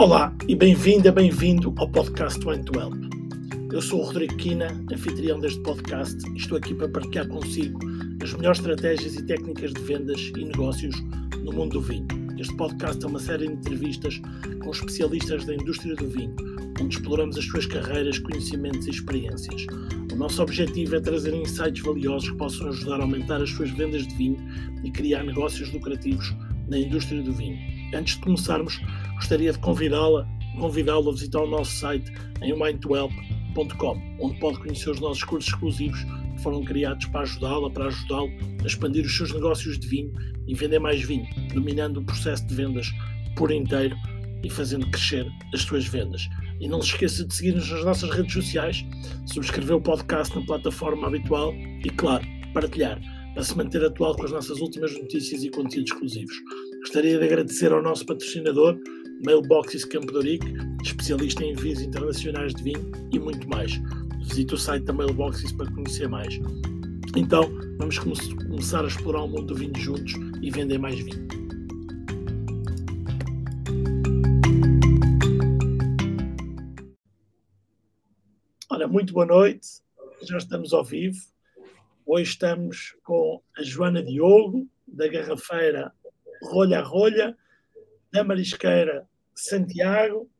Olá e bem-vinda, bem-vindo ao podcast One to Help. Eu sou o Rodrigo Quina, anfitrião deste podcast e estou aqui para partilhar consigo as melhores estratégias e técnicas de vendas e negócios no mundo do vinho. Este podcast é uma série de entrevistas com especialistas da indústria do vinho, onde exploramos as suas carreiras, conhecimentos e experiências. O nosso objetivo é trazer insights valiosos que possam ajudar a aumentar as suas vendas de vinho e criar negócios lucrativos na indústria do vinho. Antes de começarmos, gostaria de convidá-la convidá-lo a visitar o nosso site em mindtohelp.com, onde pode conhecer os nossos cursos exclusivos que foram criados para ajudá-la, para ajudá-lo a expandir os seus negócios de vinho e vender mais vinho, dominando o processo de vendas por inteiro e fazendo crescer as suas vendas. E não se esqueça de seguir-nos nas nossas redes sociais, subscrever o podcast na plataforma habitual e, claro, partilhar para se manter atual com as nossas últimas notícias e conteúdos exclusivos. Gostaria de agradecer ao nosso patrocinador, Mailboxes Campo especialista em envios internacionais de vinho e muito mais. Visite o site da Mailboxes para conhecer mais. Então, vamos começar a explorar o mundo do vinho juntos e vender mais vinho. Olha, muito boa noite. Já estamos ao vivo. Hoje estamos com a Joana Diogo, da Garrafeira Rolha a Rolha, da Marisqueira Santiago,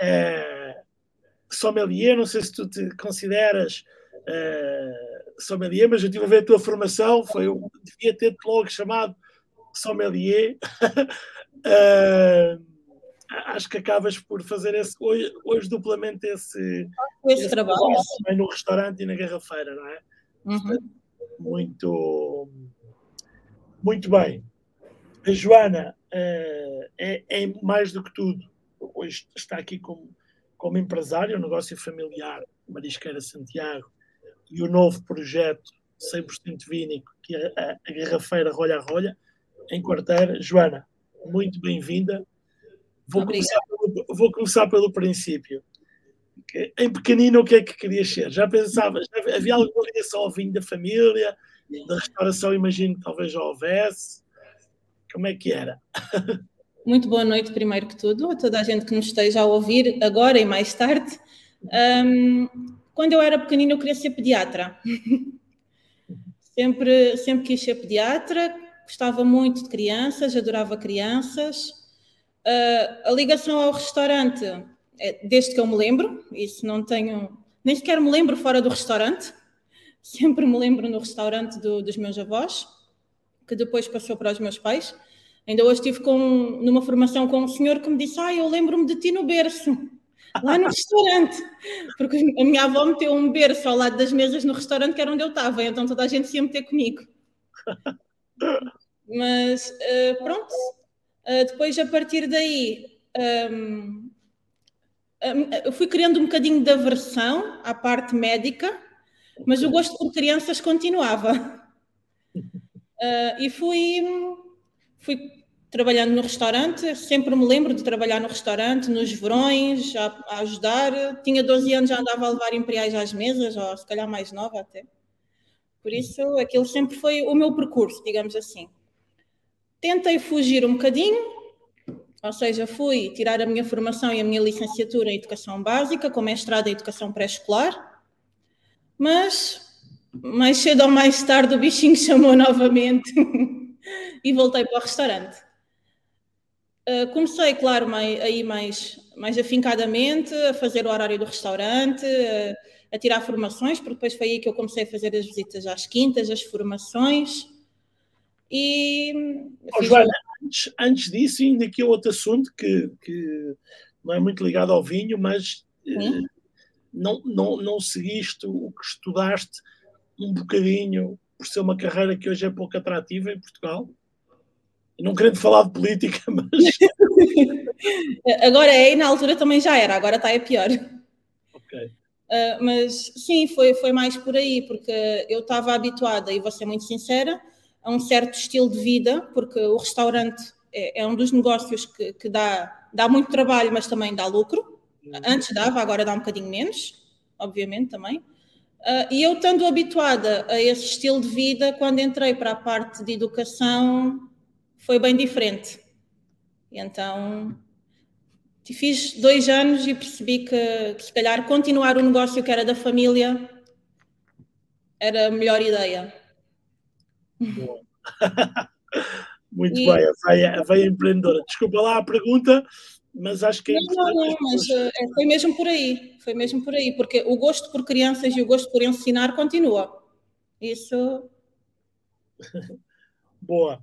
é, sommelier, não sei se tu te consideras é, sommelier, mas eu estive a ver a tua formação, foi, eu devia ter-te logo chamado sommelier. é, acho que acabas por fazer esse, hoje, hoje duplamente esse, esse, esse trabalho também no restaurante e na garrafeira, não é? Uhum. Muito, muito bem. A Joana uh, é, mais do que tudo. Hoje está aqui como, como empresária, um negócio familiar, Marisqueira Santiago, e o novo projeto 100% vínico, que é a, a Garrafeira Rolha a Rolha, em quarteira. Joana, muito bem-vinda. Vou começar, pelo, vou começar pelo princípio. Em pequenino, o que é que querias ser? Já pensava, já havia alguma ligação ao vinho da família, da restauração, imagino que talvez já houvesse. Como é que era? Muito boa noite, primeiro que tudo, a toda a gente que nos esteja a ouvir agora e mais tarde. Um, quando eu era pequenina, eu queria ser pediatra. sempre, sempre quis ser pediatra, gostava muito de crianças, adorava crianças. Uh, a ligação ao restaurante, é desde que eu me lembro, isso não tenho, nem sequer me lembro fora do restaurante, sempre me lembro no restaurante do, dos meus avós que depois passou para os meus pais. Ainda hoje estive com, numa formação com um senhor que me disse: Ah, eu lembro-me de ti no berço, lá no restaurante. Porque a minha avó meteu um berço ao lado das mesas no restaurante, que era onde eu estava, então toda a gente se ia meter comigo. Mas uh, pronto, uh, depois a partir daí. Um, eu fui criando um bocadinho de aversão à parte médica, mas o gosto por crianças continuava. Uh, e fui, fui trabalhando no restaurante, sempre me lembro de trabalhar no restaurante, nos verões, a, a, ajudar. Tinha 12 anos, já andava a levar imperiais às mesas, ou se calhar mais nova até. Por isso, aquilo sempre foi o meu percurso, digamos assim. Tentei fugir um bocadinho, ou seja, fui tirar a minha formação e a minha licenciatura em Educação Básica, com mestrado em Educação Pré-Escolar, mas mais cedo ou mais tarde o bichinho chamou novamente e voltei para o restaurante. Uh, comecei, claro, mais, aí mais, mais afincadamente a fazer o horário do restaurante, a, a tirar formações, porque depois foi aí que eu comecei a fazer as visitas às quintas, as formações. E. Oh, Joana, antes, antes disso, ainda aqui outro assunto que, que não é muito ligado ao vinho, mas uh, não, não, não seguiste o que estudaste um bocadinho por ser uma carreira que hoje é pouco atrativa em Portugal. Não querendo falar de política, mas. agora é, e na altura também já era, agora está é pior. Ok. Uh, mas sim, foi, foi mais por aí, porque eu estava habituada, e vou ser muito sincera, a um certo estilo de vida, porque o restaurante é, é um dos negócios que, que, dá, dá muito trabalho, mas também dá lucro. Uhum. Antes dava, agora dá um bocadinho menos, obviamente também. Uh, e eu estando habituada a esse estilo de vida, quando entrei para a parte de educação, foi bem diferente. E então Fiz dois anos e percebi que, que se calhar continuar o negócio que era da família era a melhor ideia. Muito e... bem, a veia, a veia empreendedora. Desculpa lá a pergunta, mas acho que é não, não, não, mas uh, foi mesmo por aí, foi mesmo por aí, porque o gosto por crianças e o gosto por ensinar continua. Isso. Boa.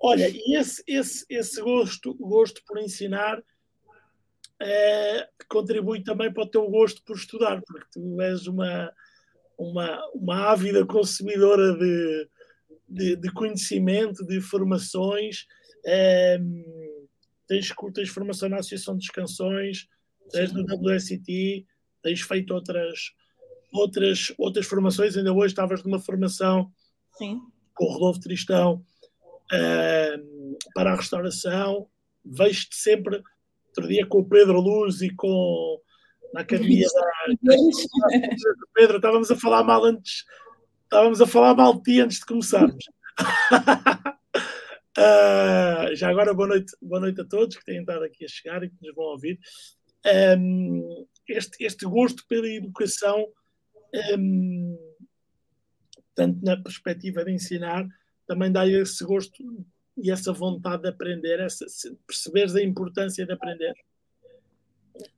Olha, e esse, esse, esse gosto, gosto por ensinar é, contribui também para o teu gosto por estudar, porque tu és uma, uma, uma ávida consumidora de, de, de conhecimento, de formações. É, tens, tens formação na Associação dos Canções, tens no WSIT, tens feito outras, outras, outras formações. Ainda hoje estavas numa formação Sim. Com o Rodolfo Tristão é, para a restauração. Vejo-te sempre, outro dia com o Pedro Luz e com na academia da, Pedro, estávamos a falar mal antes, estávamos a falar mal de ti antes de começarmos. Uh, já agora, boa noite, boa noite a todos que têm estado aqui a chegar e que nos vão ouvir. Um, este, este gosto pela educação, um, tanto na perspectiva de ensinar, também dá esse gosto e essa vontade de aprender, essa, perceberes a importância de aprender.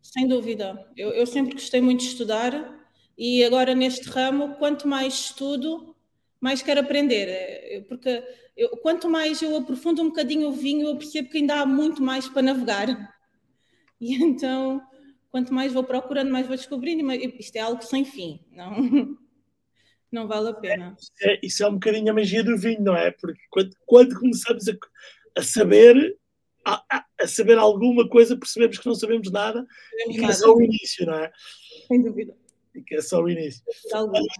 Sem dúvida. Eu, eu sempre gostei muito de estudar e agora neste ramo, quanto mais estudo, mais quero aprender. É, porque eu, quanto mais eu aprofundo um bocadinho o vinho, eu percebo que ainda há muito mais para navegar. E então, quanto mais vou procurando, mais vou descobrindo. Isto é algo sem fim, não, não vale a pena. É, é, isso é um bocadinho a magia do vinho, não é? Porque quando, quando começamos a, a saber, a, a, saber alguma coisa, percebemos que não sabemos nada e que é só o início, não é? Sem dúvida. E que é só o início.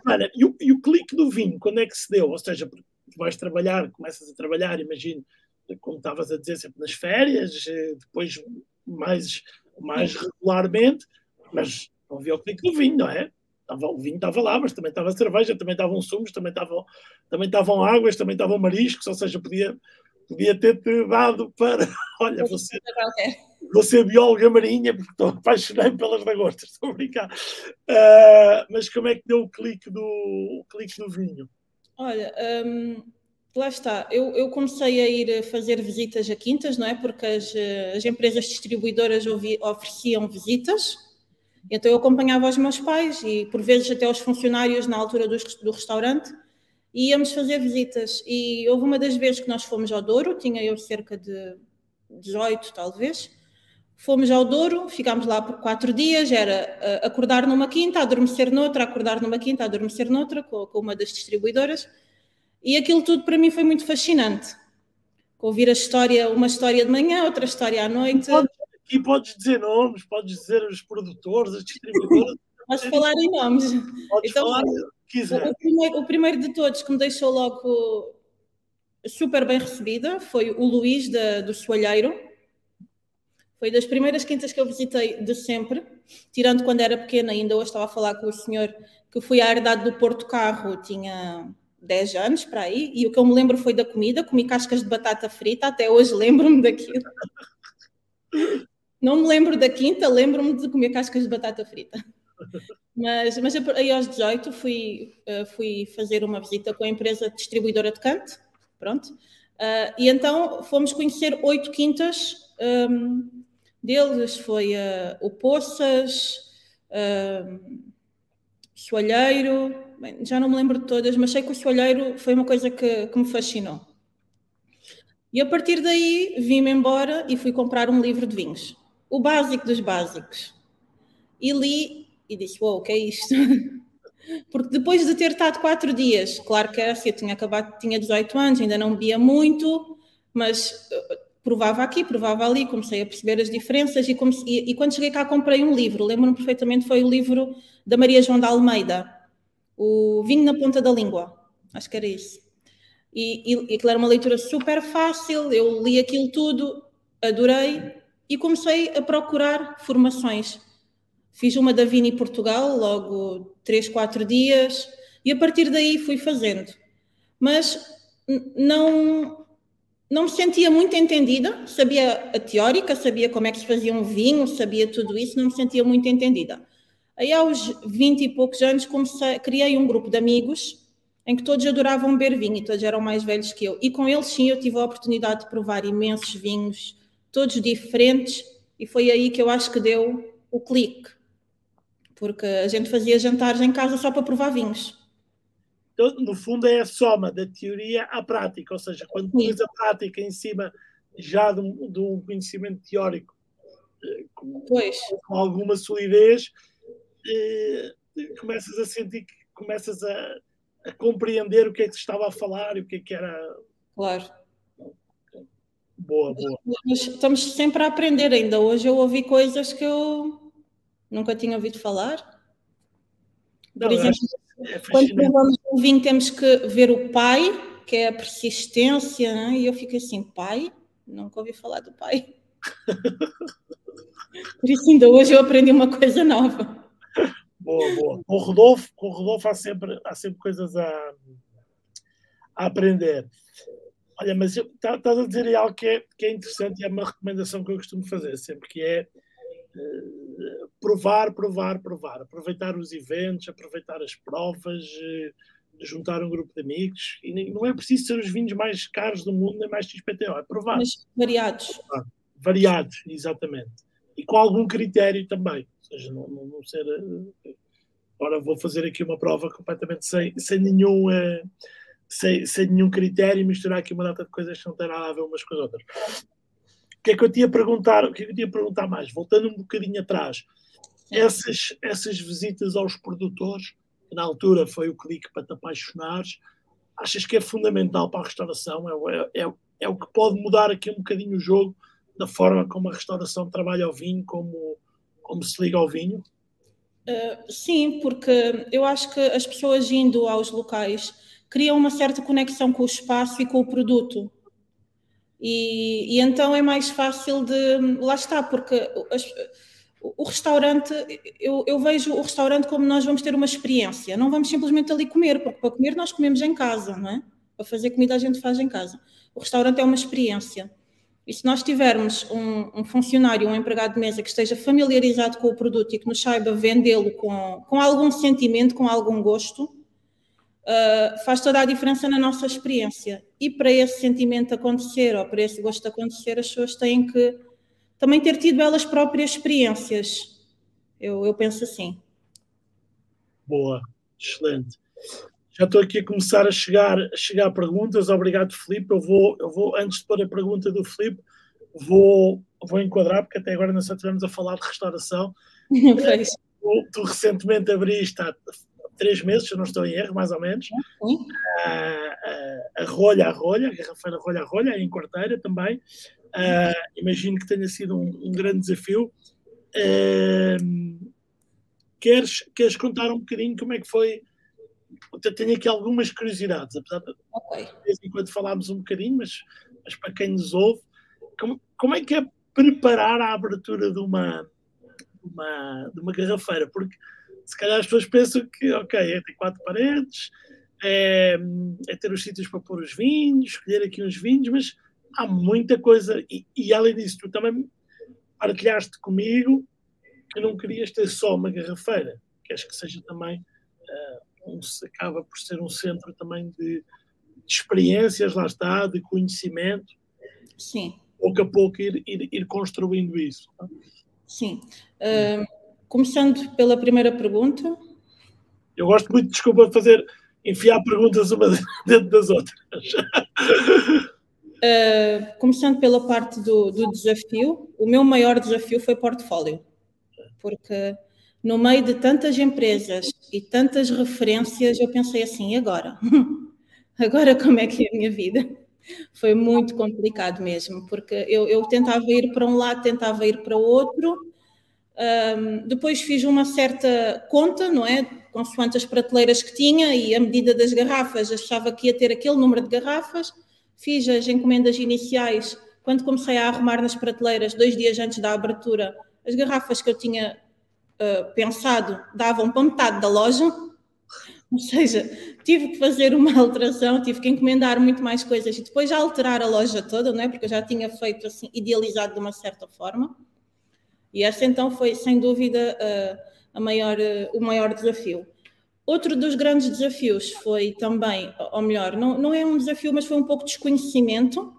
Olha, e, o, e o clique do vinho, quando é que se deu? Ou seja, vais trabalhar, começas a trabalhar, imagino, como estavas a dizer, sempre nas férias, eh, depois mais, mais regularmente, mas não havia o clique do vinho, não é? O vinho estava lá, mas também estava cerveja, também estavam sumos, também estavam, também águas, também estavam mariscos, ou seja, podia, podia ter-te dado para. Olha, você, você é bióloga marinha, porque estou apaixonado pelas lagostas, estou a brincar. Uh, mas como é que deu o clique do, o clique do vinho? Olha, hum, lá está. Eu, eu, comecei a ir fazer visitas a quintas, não é? Porque as, as empresas distribuidoras ofereciam visitas. Então eu acompanhava os meus pais e por vezes até os funcionários na altura do, do restaurante e íamos fazer visitas. E houve uma das vezes que nós fomos ao Douro, tinha eu cerca de 18 talvez. Fomos ao Douro, ficámos lá por quatro dias, era uh, acordar numa quinta, adormecer noutra, acordar numa quinta, adormecer noutra, com, com, uma das distribuidoras. E aquilo tudo para mim foi muito fascinante. Ouvir a história, uma história de manhã, outra história à noite. Aqui podes dizer nomes, podes dizer os produtores, as distribuidoras. Podes falar em nomes. Podes então, falar quiser. O, primeiro, o primeiro de todos que me deixou logo super bem recebida foi o Luís da, do Soalheiro foi das primeiras quintas que eu visitei de sempre, tirando quando era pequena, ainda hoje estava a falar com o senhor que fui à herdade do Porto Carro, tinha 10 anos para aí, e o que eu me lembro foi da comida, comi cascas de batata frita, até hoje lembro-me daquilo. Não me lembro da quinta, lembro-me de comer cascas de batata frita. Mas, mas aí aos 18 fui, eh, fui fazer uma visita com a empresa distribuidora de Cante, pronto, uh, e então fomos conhecer oito quintas um, deles foi uh, o Poças, uh, Soalheiro, bem, já não me lembro de todas, mas sei que o Soalheiro foi uma coisa que, que me fascinou. E a partir daí vim-me embora e fui comprar um livro de vinhos, o básico dos básicos. E li e disse: Uou, wow, o que é isto? Porque depois de ter estado quatro dias, claro que assim, eu tinha acabado, tinha 18 anos, ainda não bebia muito, mas provava aqui, provava ali, comecei a perceber as diferenças e, comecei, e, e quando cheguei cá comprei um livro, lembro-me perfeitamente, foi o livro da Maria João da Almeida, o Vinho na Ponta da Língua, acho que era isso. E, e, e aquilo era uma leitura super fácil, eu li aquilo tudo, adorei e comecei a procurar formações. Fiz uma da Vini Portugal, logo 3, 4 dias, e a partir daí fui fazendo. Mas não não me sentia muito entendida, sabia a teórica, sabia como é que se fazia um vinho, sabia tudo isso, não me sentia muito entendida. Aí aos 20 e poucos anos comecei, criei um grupo de amigos em que todos adoravam beber vinho e todos eram mais velhos que eu. E com eles sim eu tive a oportunidade de provar imensos vinhos, todos diferentes, e foi aí que eu acho que deu o clique. Porque a gente fazia jantares em casa só para provar vinhos. Então, no fundo, é a soma da teoria à prática, ou seja, quando tens a prática em cima já de um, de um conhecimento teórico eh, com, com, alguma solidez, eh, começas a sentir que começas a, a, compreender o que é que se estava a falar e o que é que era. Claro. Boa, boa. Estamos sempre a aprender ainda. Hoje eu ouvi coisas que eu nunca tinha ouvido falar. Por Não, exemplo, é quando provamos o vinho, temos que ver o pai, que é a persistência, né? e eu fico assim, pai? Nunca ouvi falar do pai. Por isso, ainda hoje eu aprendi uma coisa nova. Boa, boa. Com o Rodolfo, com o Rodolfo há, sempre, há sempre coisas a, a aprender. Olha, mas estás tá a dizer aí algo que é, que é interessante e é uma recomendação que eu costumo fazer sempre, que é uh, provar, provar, provar. Aproveitar os eventos, aproveitar as provas, uh, juntar um grupo de amigos. E não é preciso ser os vinhos mais caros do mundo, nem mais XPTO, é provar. Mas variados. Variados, exatamente. E com algum critério também. Ou seja, não, não, não ser. Uh, agora vou fazer aqui uma prova completamente sem, sem nenhum. Sem, sem nenhum critério e misturar aqui uma data de coisas que não têm nada a ver umas com as outras que é que eu tinha perguntar? O que é que eu tinha perguntar mais? Voltando um bocadinho atrás, essas, essas visitas aos produtores, que na altura foi o clique para te apaixonares, achas que é fundamental para a restauração? É, é, é o que pode mudar aqui um bocadinho o jogo da forma como a restauração trabalha ao vinho, como, como se liga ao vinho? Uh, sim, porque eu acho que as pessoas indo aos locais criam uma certa conexão com o espaço e com o produto. E, e, então é mais fácil de. Lá está, porque as, o restaurante, eu, eu, vejo o restaurante como nós vamos ter uma experiência, não vamos simplesmente ali comer, porque para comer nós comemos em casa, não é? Para fazer comida a gente faz em casa. O restaurante é uma experiência. E se nós tivermos um, um funcionário, um empregado de mesa que esteja familiarizado com o produto e que nos saiba vendê-lo com, com algum sentimento, com algum gosto, uh, faz toda a diferença na nossa experiência. E para esse sentimento acontecer, ou para esse gosto acontecer, as pessoas têm que também ter tido elas próprias experiências. Eu, eu penso assim. Boa, excelente. Já estou aqui a começar a chegar a chegar perguntas. Obrigado, Filipe. Eu vou, eu vou antes de pôr a pergunta do Filipe, vou, vou enquadrar, porque até agora nós só estivemos a falar de restauração. tu, tu recentemente abriste três meses, se eu não estou em erro, mais ou menos. A, a, a rolha a rolha, a garrafeira rolha a rolha, em quarteira também. Uh, imagino que tenha sido um, um grande desafio. Uh, queres, queres contar um bocadinho como é que foi? Eu tenho aqui algumas curiosidades, apesar de, okay. de vez em quando falámos um bocadinho, mas, mas para quem nos ouve, como, como é que é preparar a abertura de uma, de uma, de uma garrafeira? Porque se calhar as pessoas pensam que, ok, é ter quatro paredes, é, é, ter os sítios para pôr os vinhos, escolher aqui uns vinhos, mas há muita coisa. E, e além disso, tu também partilhaste comigo que não querias ter só uma garrafeira, queres que seja também, uh, um, acaba por ser um centro também de, de experiências, lá está, de conhecimento. Sim. Pouco a pouco ir, ir, ir construindo isso. Tá? Sim. Uh, Começando pela primeira pergunta. Eu gosto muito, desculpa, de fazer, enfiar perguntas uma dentro das outras. Uh, começando pela parte do, do, desafio, o meu maior desafio foi portfólio, porque no meio de tantas empresas e tantas referências, eu pensei assim: e agora? agora como é que é a minha vida? Foi muito complicado mesmo, porque eu, eu tentava ir para um lado, tentava ir para o outro, um, depois fiz uma certa conta, não é? Consoante as prateleiras que tinha e a medida das garrafas, achava que ia ter aquele número de garrafas. Fiz as encomendas iniciais quando comecei a arrumar nas prateleiras, dois dias antes da abertura. As garrafas que eu tinha uh, pensado davam para metade da loja, Ou seja, tive que fazer uma alteração, tive que encomendar muito mais coisas e depois alterar a loja toda, não é? Porque eu já tinha feito assim, idealizado de uma certa forma. E essa então foi, sem dúvida, a maior, o maior desafio. Outro dos grandes desafios foi também, ou melhor, não, não é um desafio, mas foi um pouco de desconhecimento,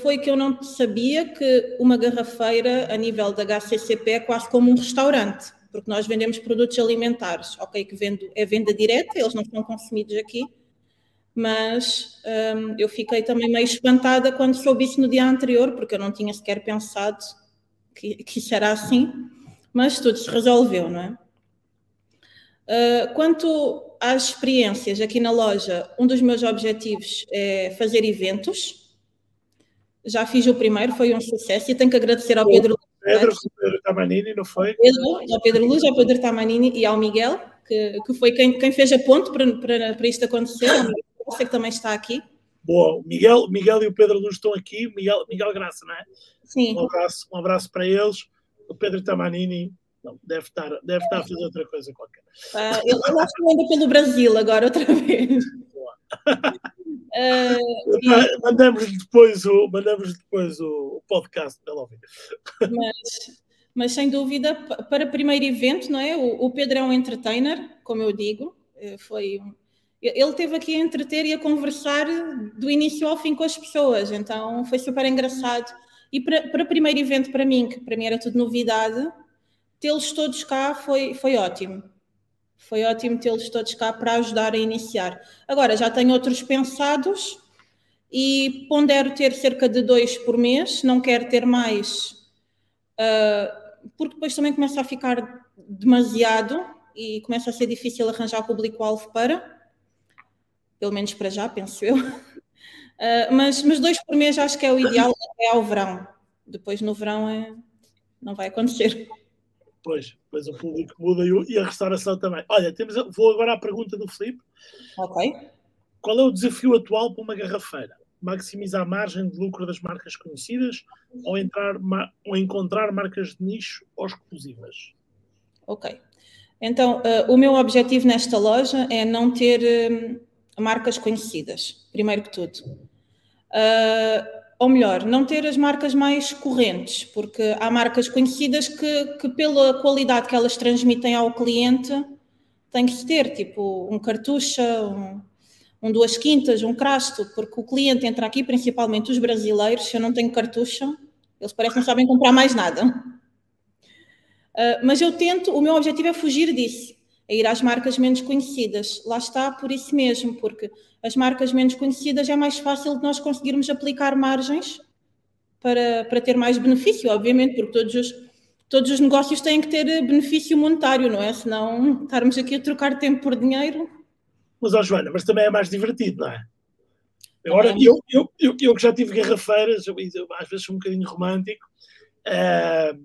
foi que eu não sabia que uma garrafeira, a nível da HCCP, é quase como um restaurante porque nós vendemos produtos alimentares, ok, que vendo, é venda direta, eles não são consumidos aqui, mas eu fiquei também meio espantada quando soube isso no dia anterior, porque eu não tinha sequer pensado que, que isso era assim, mas tudo se resolveu, não é? Uh, quanto às experiências aqui na loja, um dos meus objetivos é fazer eventos. Já fiz o primeiro, foi um sucesso e tenho que agradecer ao Pedro Pedro, Pedro Tamanini, não foi? Pedro, ao Pedro Luz, ao Pedro Tamanini e ao Miguel, que, que foi quem, quem fez a ponte para, para, para isto acontecer. Você que também está aqui. Boa, Miguel, Miguel e o Pedro Luz estão aqui. Miguel, Miguel Graça, não é? Sim. Um abraço, um abraço para eles. O Pedro Tamanini não, deve, estar, deve estar a fazer outra coisa qualquer. Ah, eu, eu acho que anda pelo Brasil agora, outra vez. Uh, mandamos depois o mandamos depois o, podcast para ouvir. Mas, mas sem dúvida para primeiro evento, não é? O, o, Pedro é um entertainer, como eu digo, eh, foi ele teve aqui a entreter e a conversar do início ao fim com as pessoas, então foi super engraçado. E para, para primeiro evento para mim, que para mim era tudo novidade, tê-los todos cá foi, foi ótimo. Foi ótimo tê-los todos cá para ajudar a iniciar. Agora, já tenho outros pensados e pondero ter cerca de dois por mês, não quero ter mais, uh, porque depois também começa a ficar demasiado e começa a ser difícil arranjar público-alvo para, pelo menos para já, penso eu. Uh, mas, mas dois por mês acho que é o ideal até ao verão. Depois no verão é, não vai acontecer. Pois, pois o público muda e a restauração também. Olha, temos, vou agora à pergunta do Filipe. Ok. Qual é o desafio atual para uma garrafeira? Maximizar a margem de lucro das marcas conhecidas ou, entrar, ou encontrar marcas de nicho ou exclusivas? Ok. Então, uh, o meu objetivo nesta loja é não ter uh, marcas conhecidas, primeiro que tudo. Uh, ou melhor, não ter as marcas mais correntes, porque há marcas conhecidas que, que pela qualidade que elas transmitem ao cliente, tem que ter, tipo um cartucha, um, um duas quintas, um crasto, porque o cliente entra aqui, principalmente os brasileiros, se eu não tenho cartucha, eles parecem que não sabem comprar mais nada. Uh, mas eu tento, o meu objetivo é fugir disso, é ir às marcas menos conhecidas. Lá está, por isso mesmo, porque as marcas menos conhecidas é mais fácil de nós conseguirmos aplicar margens para, para ter mais benefício, obviamente, porque todos os, todos os negócios têm que ter benefício monetário, não é? Senão estarmos aqui a trocar tempo por dinheiro. Mas, ó Joana, mas também é mais divertido, não é? Agora, eu, eu, eu, eu que já tive garrafeiras, eu, às vezes sou um bocadinho romântico, uh,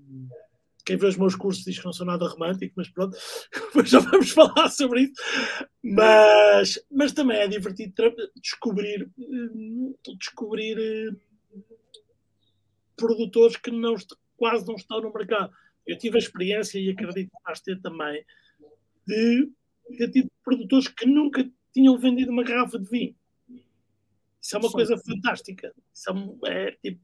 quem vê os meus cursos diz que não sou nada romântico, mas pronto, depois já vamos falar sobre isso. Mas, mas também é divertido descobrir, hum, descobrir hum, produtores que não, quase não estão no mercado. Eu tive a experiência, e acredito que vais ter também, de ter tido produtores que nunca tinham vendido uma garrafa de vinho. Isso é uma Sim. coisa fantástica. Isso é, é tipo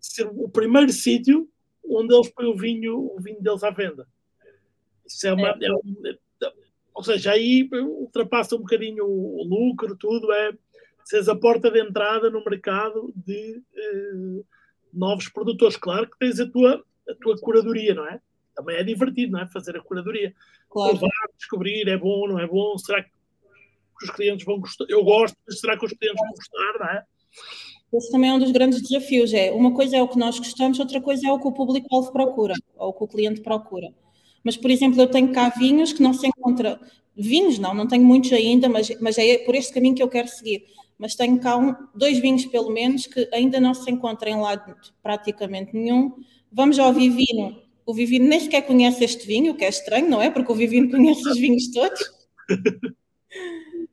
ser o primeiro sítio onde eles põem o vinho, o vinho deles à venda. Isso é uma. É. É um, é, ou seja, aí ultrapassa um bocadinho o, lucro, tudo, é seres a porta de entrada no mercado de eh, novos produtores. Claro que tens a tua, a tua curadoria, não é? Também é divertido, não é? Fazer a curadoria. Claro. Provar, descobrir, é bom, não é bom, será que os clientes vão gostar? Eu gosto, mas será que os clientes vão gostar, não é? Esse também é um dos grandes desafios. É uma coisa é o que nós gostamos, outra coisa é o que o público-alvo procura, ou o que o cliente procura. Mas, por exemplo, eu tenho cá vinhos que não se encontra. Vinhos não, não tenho muitos ainda, mas, mas é por este caminho que eu quero seguir. Mas tenho cá um, dois vinhos, pelo menos, que ainda não se encontram em lado praticamente nenhum. Vamos ao Vivino. O Vivino nem sequer conhece este vinho, o que é estranho, não é? Porque o Vivino conhece os vinhos todos.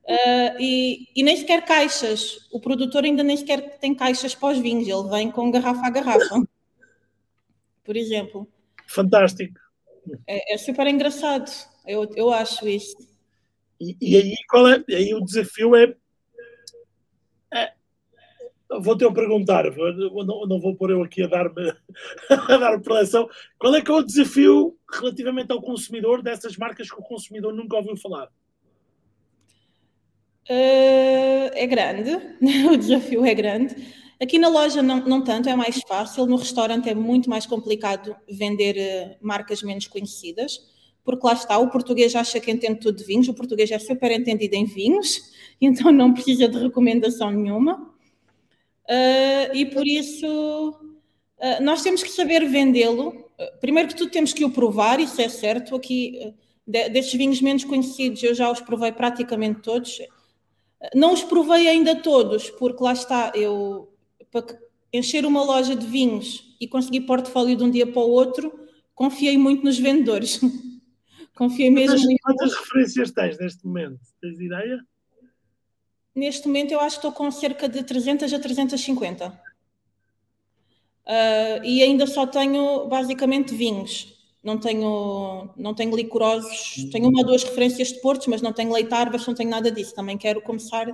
Uh, e, e, nem sequer caixas. O produtor ainda nem sequer tem caixas para os vinhos, ele vem com garrafa a garrafa. Por exemplo. Fantástico. É, é super engraçado, eu, eu acho isso. E, e aí, qual é, aí o desafio é, é vou-te eu perguntar, não, não vou pôr eu aqui a dar-me a dar preleção, qual é que é o desafio relativamente ao consumidor dessas marcas que o consumidor nunca ouviu falar? Uh, é grande, o desafio é grande. Aqui na loja não, não tanto, é mais fácil. No restaurante é muito mais complicado vender uh, marcas menos conhecidas, porque lá está, o português acha que entende tudo de vinhos, o português é super entendido em vinhos, então não precisa de recomendação nenhuma. Uh, e por isso nós temos que saber vendê-lo. primeiro que tudo temos que o provar, isso é certo. Aqui, de, destes vinhos menos conhecidos, eu já os provei praticamente todos. Não os provei ainda todos, porque lá está, eu para encher uma loja de vinhos e conseguir portfólio de um dia para o outro, confiei muito nos vendedores. confiei mesmo quantas, muito. Quantas referências tens neste momento? Tens ideia? Neste momento eu acho que estou com cerca de 300 a 350. Uh, ah, e ainda só tenho basicamente vinhos. Não tenho, não tenho licorosos, tenho uma ou duas referências de portos, mas não tenho leitarvas, não tenho nada disso. Também quero começar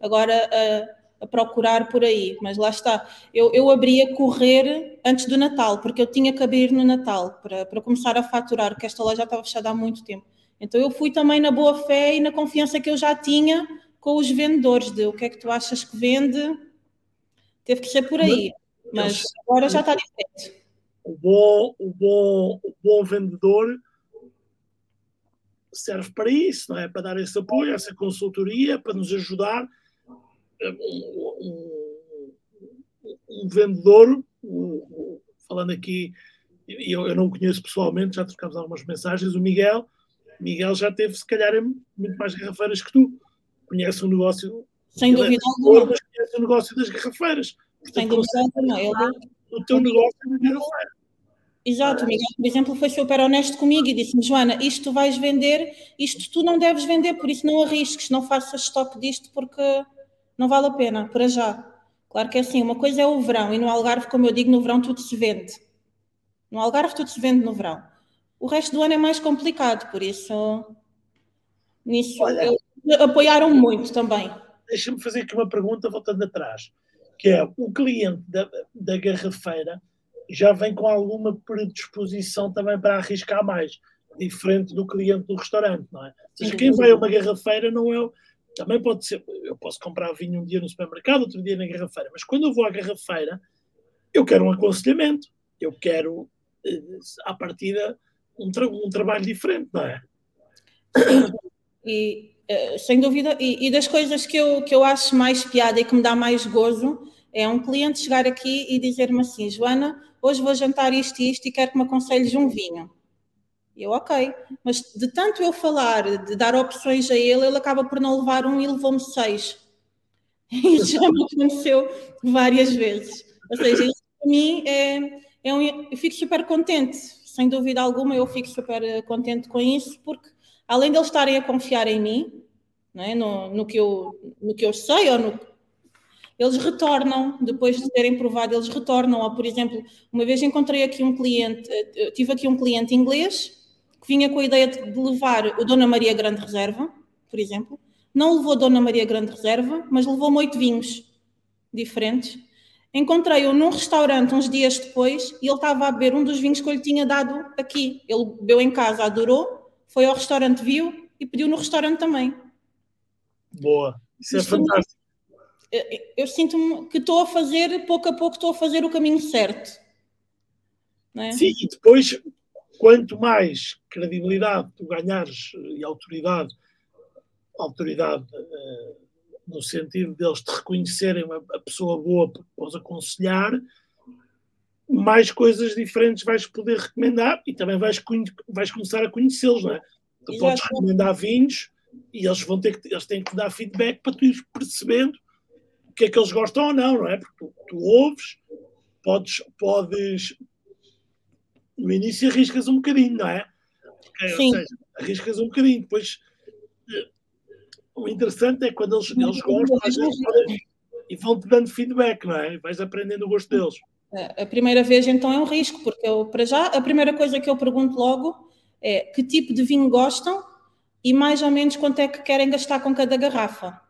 agora a a procurar por aí, mas lá está. Eu, eu abri a correr antes do Natal, porque eu tinha que abrir no Natal para, para começar a faturar, porque esta loja já estava fechada há muito tempo. Então eu fui também na boa fé e na confiança que eu já tinha com os vendedores de o que é que tu achas que vende. Teve que ser por aí, mas agora já está diferente. O bom, o bom, o bom vendedor serve para isso, não é? Para dar esse apoio, essa consultoria, para nos ajudar um, um vendedor, um, falando aqui, eu, eu não conheço pessoalmente, já trocamos algumas mensagens, o Miguel, Miguel já teve, se calhar, muito mais garrafeiras que tu. Conhece o negócio. Sem é dúvida alguma. Conhece o negócio das garrafeiras. Portanto, Sem dúvida alguma. Ele... O teu negócio é garrafeira. Exato, o Miguel, por exemplo, foi super honesto comigo e disse-me: Joana, isto tu vais vender, isto tu não deves vender, por isso não arrisques, não faças estoque disto, porque não vale a pena, para já. Claro que é assim, uma coisa é o verão, e no Algarve, como eu digo, no verão tudo se vende. No Algarve tudo se vende no verão. O resto do ano é mais complicado, por isso nisso Olha, apoiaram muito também. Deixa-me fazer aqui uma pergunta voltando atrás, que é o cliente da, da garrafeira já vem com alguma predisposição também para arriscar mais, diferente do cliente do restaurante, não é? Ou seja, quem vai a uma garrafeira não é também pode ser, eu posso comprar vinho um dia no supermercado, outro dia na garrafeira, mas quando eu vou à garrafeira, eu quero um aconselhamento, eu quero, eh, à partida, um, tra um trabalho diferente, não é? E, eh, sem dúvida, e, e, das coisas que eu, que eu acho mais piada e que me dá mais gozo, é um cliente chegar aqui e dizer-me assim, Joana, hoje vou jantar isto e isto e quero que me aconselhes um vinho. Eu, ok. Mas de tanto eu falar, de dar opções a ele, ele acaba por não levar um e levou-me seis. E já me aconteceu várias vezes. Ou seja, isso para mim é, é um, eu fico super contente, sem dúvida alguma, eu fico super eh, contente com isso, porque além de eles estarem a confiar em mim, é? no, no, que eu, no que eu sei, ou no, eles retornam, depois de terem provado, eles retornam. Ou, por exemplo, uma vez encontrei aqui um cliente, eh, tive aqui um cliente inglês que vinha com a ideia de levar o Dona Maria Grande Reserva, por exemplo. Não levou Dona Maria Grande Reserva, mas levou-me oito vinhos diferentes. Encontrei-o num restaurante uns dias depois e ele estava a beber um dos vinhos que eu lhe tinha dado aqui. Ele bebeu em casa, adorou, foi ao restaurante, viu e pediu no restaurante também. Boa, isso é Isto fantástico. Eu, sinto-me que estou a fazer, pouco a pouco, estou a fazer o caminho certo. É? Sim, e depois quanto mais credibilidade tu ganhares e autoridade, autoridade uh, no sentido deles te reconhecerem a pessoa boa para os aconselhar, mais coisas diferentes vais poder recomendar e também vais, vais começar a conhecê-los, não é? Tu Exato. podes recomendar vinhos e eles vão ter que, eles têm que dar feedback para tu ir percebendo que é que eles gostam ou não, não é? Porque tu, tu ouves, podes, podes no início arriscas um bocadinho, não é? Sim. Ou seja, arriscas um bocadinho, depois eh, o interessante é quando eles, eles gostam e vão-te dando feedback, não é? Vais aprendendo o gosto deles. É, a primeira vez então é um risco, porque eu, para já, a primeira coisa que eu pergunto logo é que tipo de vinho gostam e mais ou menos quanto é que querem gastar com cada garrafa.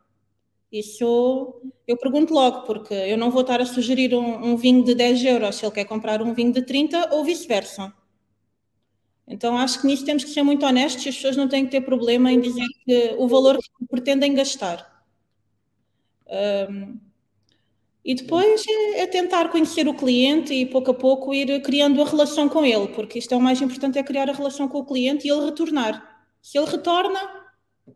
Isso eu pergunto logo, porque eu não vou estar a sugerir um, um vinho de 10 euros se ele quer comprar um vinho de 30 ou vice-versa. Então acho que nisso temos que ser muito honestos e as pessoas não têm que ter problema em dizer que o valor que pretendem gastar. Um, e depois é, é, tentar conhecer o cliente e pouco a pouco ir criando a relação com ele, porque isto é o mais importante, é criar a relação com o cliente e ele retornar. Se ele retorna,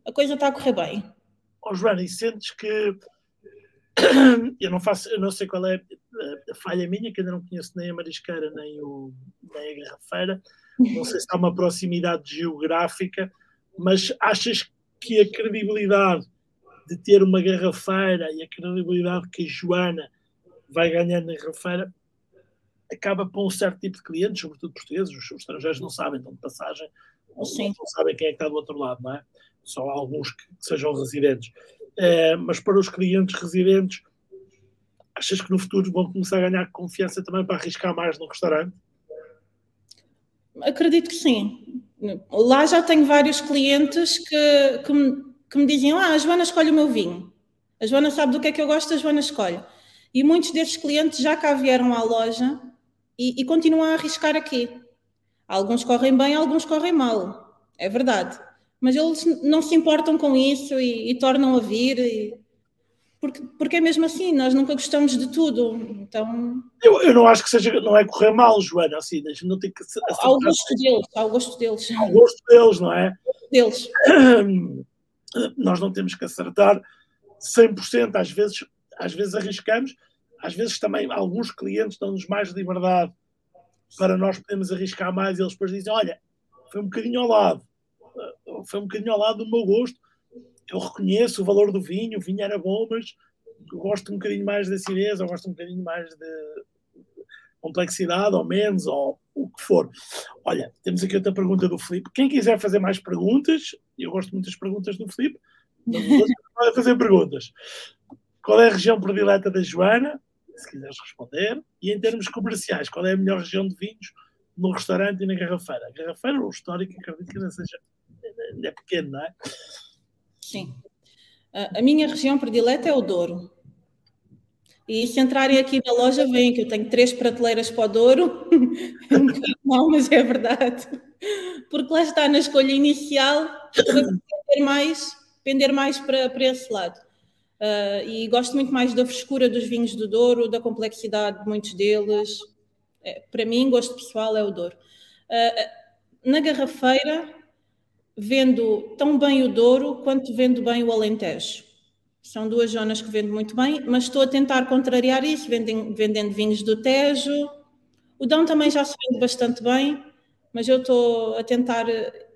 a coisa está a correr bem. Oh, Joana, e sentes que eu não faço, eu não sei qual é a falha minha, que ainda não conheço nem a marisqueira nem, o, nem a garrafeira, não sei se há uma proximidade geográfica, mas achas que a credibilidade de ter uma garrafeira e a credibilidade que a Joana vai ganhando na garrafeira acaba para um certo tipo de clientes, sobretudo portugueses, os, os estrangeiros não sabem, estão de passagem, não, não, sabem quem é que está do outro lado, não é? Só alguns que, sejam residentes. É, mas para os clientes residentes, achas que no futuro vão começar a ganhar confiança também para arriscar mais no restaurante? Acredito que sim. Lá já tenho vários clientes que, que, me, que me diziam: Ah, a Joana escolhe o meu vinho. A Joana sabe do que é que eu gosto, a Joana escolhe. E muitos desses clientes já cá vieram à loja e, e continuam a arriscar aqui. Alguns correm bem, alguns correm mal. É verdade. Mas eles não se importam com isso e, e tornam a vir. E, porque, porque é mesmo assim, nós nunca gostamos de tudo. Então. Eu, eu não acho que seja, não é correr mal, Joana, assim, não tem que Ao gosto deles, ao gosto deles. Ao gosto deles, não é? Deles. Nós não temos que acertar 100%, às vezes, às vezes arriscamos, às vezes também alguns clientes dão-nos mais liberdade para nós podermos arriscar mais eles depois dizem: Olha, foi um bocadinho ao lado, foi um bocadinho ao lado do meu gosto eu reconheço o valor do vinho, o vinho era bom, mas gosto um bocadinho mais de acidez, ou gosto um bocadinho mais de complexidade, ou menos, ou o que for. Olha, temos aqui outra pergunta do Filipe. Quem quiser fazer mais perguntas, eu gosto muito das perguntas do Filipe, mas pode fazer perguntas. Qual é a região predileta da Joana? Se quiseres responder. E em termos comerciais, qual é a melhor região de vinhos no restaurante e na garrafeira? A garrafeira, o histórico, acredito que ainda seja é pequeno, não é? Sim. A minha região predileta é o Douro. E se entrarem aqui na loja, veem que eu tenho três prateleiras para o Douro. É um mal, mas é verdade. Porque lá está na escolha inicial, pender mais, pender mais para, para esse lado. Uh, e gosto muito mais da frescura dos vinhos do Douro, da complexidade de muitos deles. É, para mim, gosto pessoal é o Douro. Uh, na garrafeira, vendo tão bem o Douro quanto vendo bem o Alentejo. São duas zonas que vendo muito bem, mas estou a tentar contrariar isso, vendendo, vendendo vinhos do Tejo. O Dão também já se vende bastante bem, mas eu estou a tentar eh,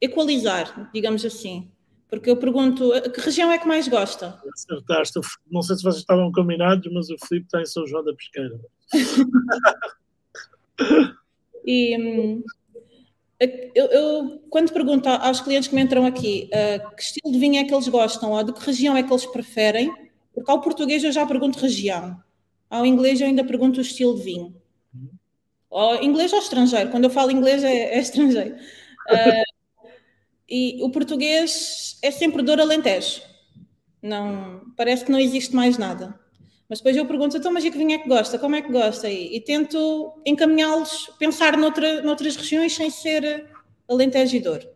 equalizar, digamos assim. Porque eu pergunto, eh, que região é que mais gosta? Acertaste. Não sei se vocês estavam combinados, mas o Filipe está em São João da Pesqueira. e, hum, eu, eu, quando pergunto aos clientes que me entram aqui uh, que estilo de vinho é que eles gostam ou de que região é que eles preferem, porque ao português eu já pergunto região, ao inglês eu ainda pergunto o estilo de vinho. Ou inglês ou estrangeiro, quando eu falo inglês é, é estrangeiro. Uh, e o português é sempre dor alentejo. Não, parece que não existe mais nada. Mas depois eu pergunto, então, mas e que vinho é que gosta? Como é que gosta? E, e tento encaminhá-los, pensar noutra, noutras regiões sem ser alentejidor.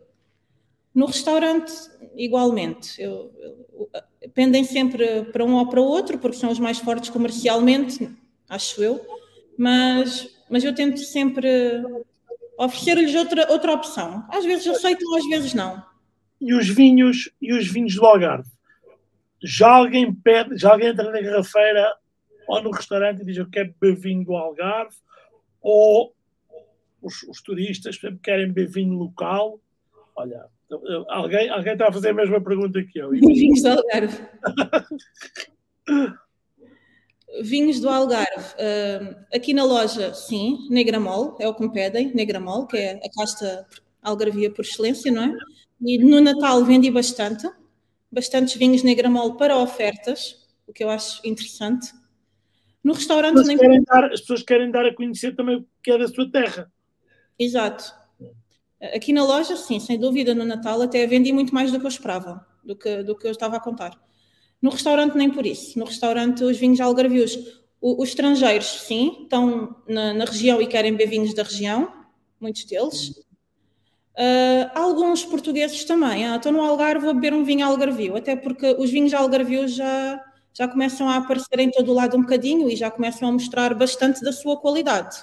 No restaurante, igualmente. Eu, eu, pendem sempre para um ou para o outro, porque são os mais fortes comercialmente, acho eu. Mas, mas eu tento sempre oferecer-lhes outra, outra opção. Às vezes aceitam, às vezes não. E os vinhos, e os vinhos do Algarve? já alguém pede, já alguém entra na garrafeira ou no restaurante e diz eu quero beber vinho do Algarve, ou os, os turistas exemplo, querem beber vinho local. Olha, alguém, alguém está a fazer a mesma pergunta que eu. Vinhos do Algarve. Vinhos do Algarve. Uh, aqui na loja, sim, Negramol, é o que me pedem, Negramol, que é a casta algarvia por excelência, não é? E no Natal vendi bastante bastantes vinhos Negramol para ofertas, o que eu acho interessante. No restaurante nem... dar, as pessoas querem dar a conhecer também o que é da sua terra. Exato. Aqui na loja, sim, sem dúvida, no Natal até vendi muito mais do que eu esperava, do que, do que eu estava a contar. No restaurante, nem por isso. No restaurante, os vinhos algarvios, os estrangeiros, sim, estão na, na região e querem beber vinhos da região, muitos deles. Uh, alguns portugueses também. Ah, estou no Algarve, vou beber um vinho algarvio, até porque os vinhos algarvios já, já começam a aparecer em todo o lado um bocadinho e já começam a mostrar bastante da sua qualidade.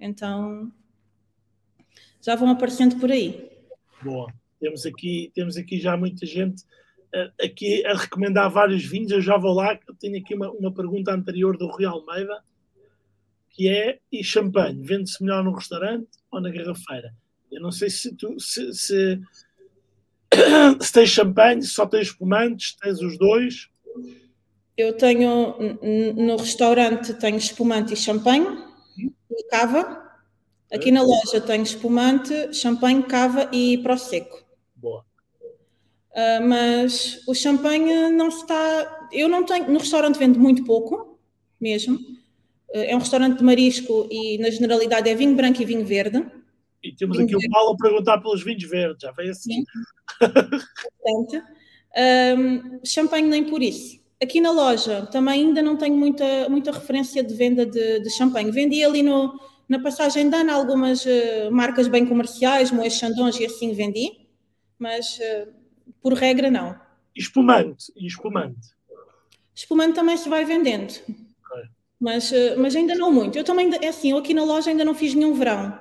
Então, já vão aparecendo por aí. Boa. Temos aqui, temos aqui já muita gente aqui a recomendar vários vinhos. Eu já vou lá. Eu tenho aqui uma, uma pergunta anterior do Rui Almeida, que é: e champanhe? Vende-se melhor no restaurante ou na garrafeira? Eu não sei se tu se, se, se tens champanhe, se só tens espumantes, tens os dois. Eu tenho no restaurante tenho espumante e champanhe e cava. Aqui na loja tenho espumante, champanhe, cava e prosecco. Uh, mas o champanhe não está. Eu não tenho. No restaurante vendo muito pouco, mesmo. Uh, é um restaurante de marisco e, na generalidade, é vinho branco e vinho verde. E temos vinho aqui verde. o Paulo a perguntar pelos vinhos verdes, já veio assim. Um, champanhe nem por isso. Aqui na loja também ainda não tenho muita, muita referência de venda de, de champanhe. Vendi ali no, na passagem de ano algumas uh, marcas bem comerciais, Moes Chandons e assim vendi, mas por regra não. Espumante, e espumante? Espumante também se vai vendendo, mas, uh, mas ainda não muito. Eu também, é assim, eu aqui na loja ainda não fiz nenhum verão.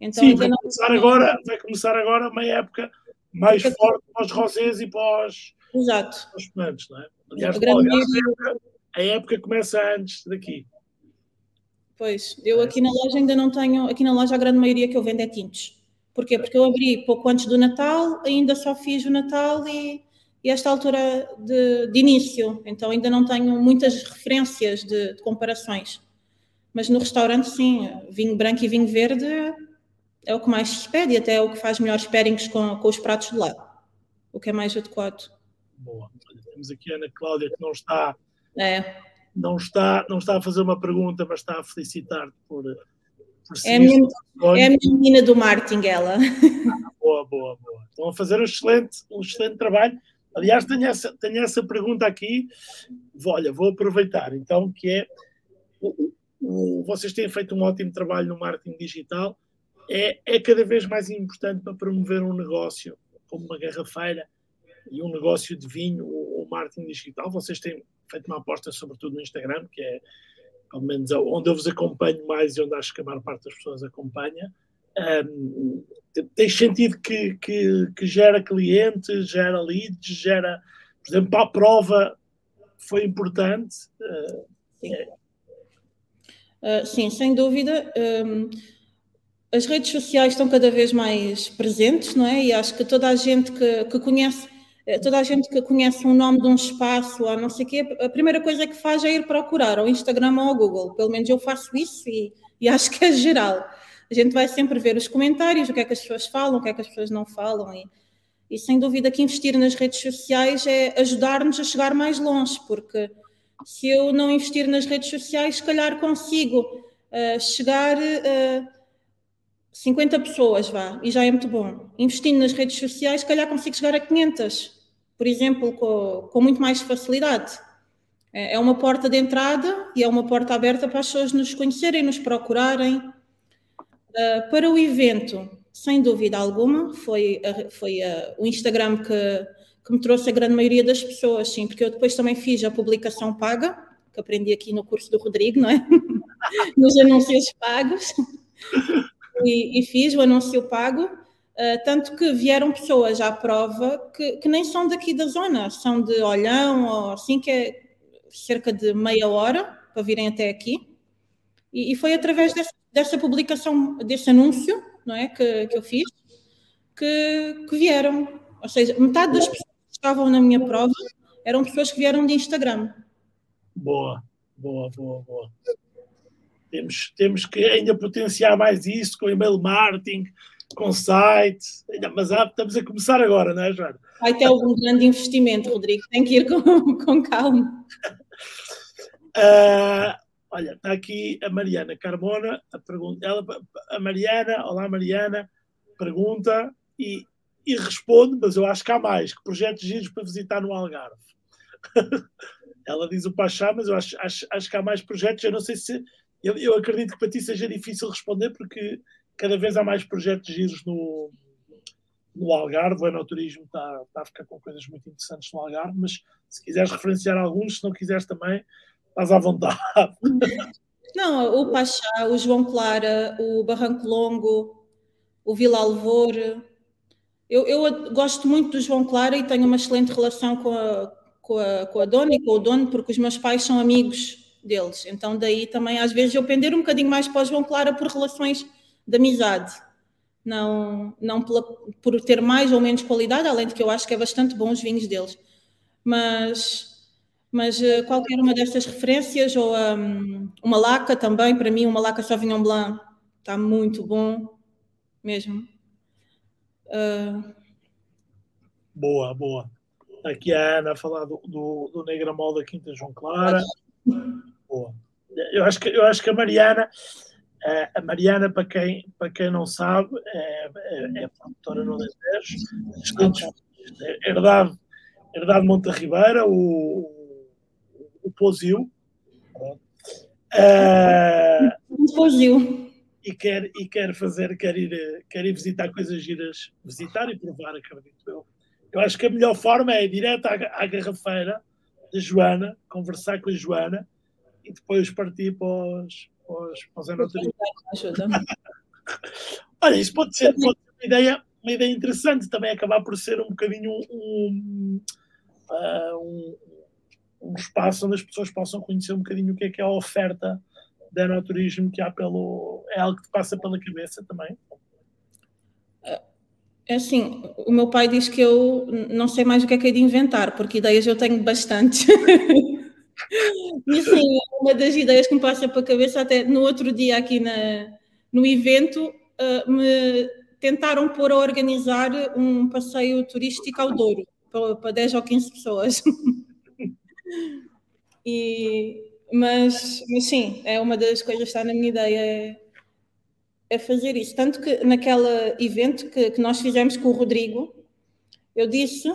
Então, Sim, vai, não... começar agora, vai começar agora uma época mais Porque... forte para os rosés e para os, Exato. Para os espumantes, não é? Aliás, a, época, a época começa antes daqui. Pois, eu aqui na loja ainda não tenho, aqui na loja a grande maioria que eu vendo é tintos. Porquê? Porque eu abri pouco antes do Natal, ainda só fiz o Natal e, e esta altura de, de, início, então ainda não tenho muitas referências de, de, comparações. Mas no restaurante, sim, vinho branco e vinho verde é o que mais se pede e até é o que faz melhores pairings com, com os pratos de lado, o que é mais adequado. Boa. Temos aqui a Ana Cláudia que não está é não está, não está a fazer uma pergunta, mas está a felicitar-te por, por é, a minha, é a minha menina do marketing, ela. Ah, boa, boa, boa. Estão a fazer um excelente, um excelente trabalho. Aliás, tenho essa, tenho essa pergunta aqui. Olha, vou aproveitar então, que é o, o, vocês têm feito um ótimo trabalho no marketing digital. É, é cada vez mais importante para promover um negócio como uma garrafeira e um negócio de vinho, o marketing digital. Vocês têm feito uma aposta sobretudo no Instagram, que é pelo menos onde eu vos acompanho mais e onde acho que a maior parte das pessoas acompanha. Um, tens sentido que, que, que, gera clientes, gera leads, gera, por exemplo, para a prova foi importante. Uh, sim. É. Uh, sim, sem dúvida. Um, as redes sociais estão cada vez mais presentes, não é? E acho que toda a gente que, que conhece toda a gente que conhece um nome de um espaço ou não sei o quê, a primeira coisa que faz é ir procurar ao Instagram ou ao Google. Pelo menos eu faço isso e, e acho que é geral. A gente vai sempre ver os comentários, o que é que as pessoas falam, o que é que as pessoas não falam. E, e sem dúvida que investir nas redes sociais é ajudar-nos a chegar mais longe, porque se eu não investir nas redes sociais, se calhar consigo uh, chegar. Uh, 50 pessoas, vá, e já é muito bom. Investindo nas redes sociais, se calhar consigo chegar a 500 por exemplo, com, com muito mais facilidade. É, é uma porta de entrada e é uma porta aberta para as pessoas nos conhecerem, nos procurarem. Uh, para o evento, sem dúvida alguma, foi, foi o Instagram que, que me trouxe a grande maioria das pessoas, sim, porque eu depois também fiz a publicação paga, que aprendi aqui no curso do Rodrigo, não é? Nos anúncios pagos. E, e, fiz o anúncio pago Uh, tanto que vieram pessoas à prova que, que, nem são daqui da zona, são de Olhão ou assim, que é cerca de meia hora para virem até aqui. E, e foi através dessa, dessa, publicação, desse anúncio não é, que, que eu fiz, que, que, vieram. Ou seja, metade das pessoas que estavam na minha prova eram pessoas que vieram de Instagram. Boa, boa, boa, boa. Temos, temos que ainda potenciar mais isso com e-mail marketing, com site, mas ah, estamos a começar agora, não é, Joana? Vai ter algum grande investimento, Rodrigo, tem que ir com, com calma. Uh, olha, está aqui a Mariana Carmona, a pergunta, ela, a Mariana, olá Mariana, pergunta e, e responde, mas eu acho que há mais, que projetos giros para visitar no Algarve. Ela diz o Pachá, mas eu acho, acho, acho que há mais projetos. Eu não sei se. Eu, eu acredito que para ti seja difícil responder, porque cada vez há mais projetos giros no, no Algarve. O Enoturismo está, está a ficar com coisas muito interessantes no Algarve, mas se quiseres referenciar alguns, se não quiseres também, estás à vontade. Não, o Pachá, o João Clara, o Barranco Longo, o Vila Alvor. Eu, eu gosto muito do João Clara e tenho uma excelente relação com a, com a, com a dona e com o dono, porque os meus pais são amigos deles. Então, daí também, às vezes, eu pender um bocadinho mais para o João Clara por relações de amizade. Não, não pela, por ter mais ou menos qualidade, além de que eu acho que é bastante bom os vinhos deles. Mas, mas eh, qualquer uma dessas referências, ou um, uma laca também, para mim, uma laca Sauvignon Blanc está muito bom, mesmo. Uh... Boa, boa aqui a Ana a falar do, do, do Negramol da Quinta João Clara. Boa. Eu acho que, eu acho que a Mariana, a Mariana, para quem, para quem não sabe, é, é, é produtora no Alentejo, herdade, herdade Monte Ribeira, o, o Pozil. Uh, Pozil. E quer, e quer fazer, quer ir, quer ir visitar coisas giras, visitar e provar, acredito eu eu acho que a melhor forma é ir direto à, à garrafeira da Joana, conversar com a Joana e depois partir para os, para os Olha, isso pode ser, pode ser uma, ideia, uma ideia interessante também, acabar por ser um bocadinho um, uh, um, um, espaço onde as pessoas possam conhecer um bocadinho o que é que é a oferta de enoturismo que há pelo. É algo que te passa pela cabeça também. É assim, o meu pai diz que eu não sei mais o que é que é de inventar, porque ideias eu tenho bastante. e assim, uma das ideias que me passa para a cabeça, até no outro dia aqui na, no evento, uh, me tentaram pôr a organizar um passeio turístico ao Douro, para, para 10 ou 15 pessoas. e, mas, mas sim, é uma das coisas que está na minha ideia, é a fazer isso. Tanto que naquele evento que, que nós fizemos com o Rodrigo, eu disse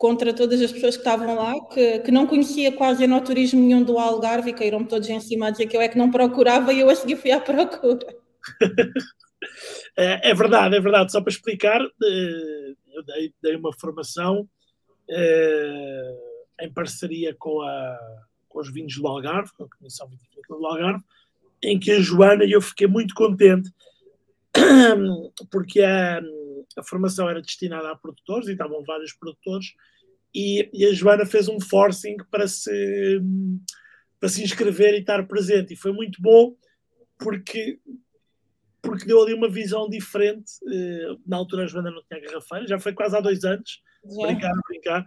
contra todas as pessoas que estavam lá, que, que não conhecia quase enoturismo nenhum do Algarve e caíram-me todos em cima a dizer que eu é que não procurava e eu a seguir fui à procura. é, é, verdade, é verdade. Só para explicar, eh, eu dei, dei uma formação eh, em parceria com, a, com os vinhos do Algarve, com a Comissão Vitivinícola do Algarve, em que a Joana, e eu fiquei muito contente, porque a, a formação era destinada a produtores e estavam vários produtores, e, e, a Joana fez um forcing para se, para se inscrever e estar presente, e foi muito bom, porque porque deu ali uma visão diferente. Eh, na altura a Joana não tinha garrafeira, já foi quase há dois anos, yeah. brincar, brincar.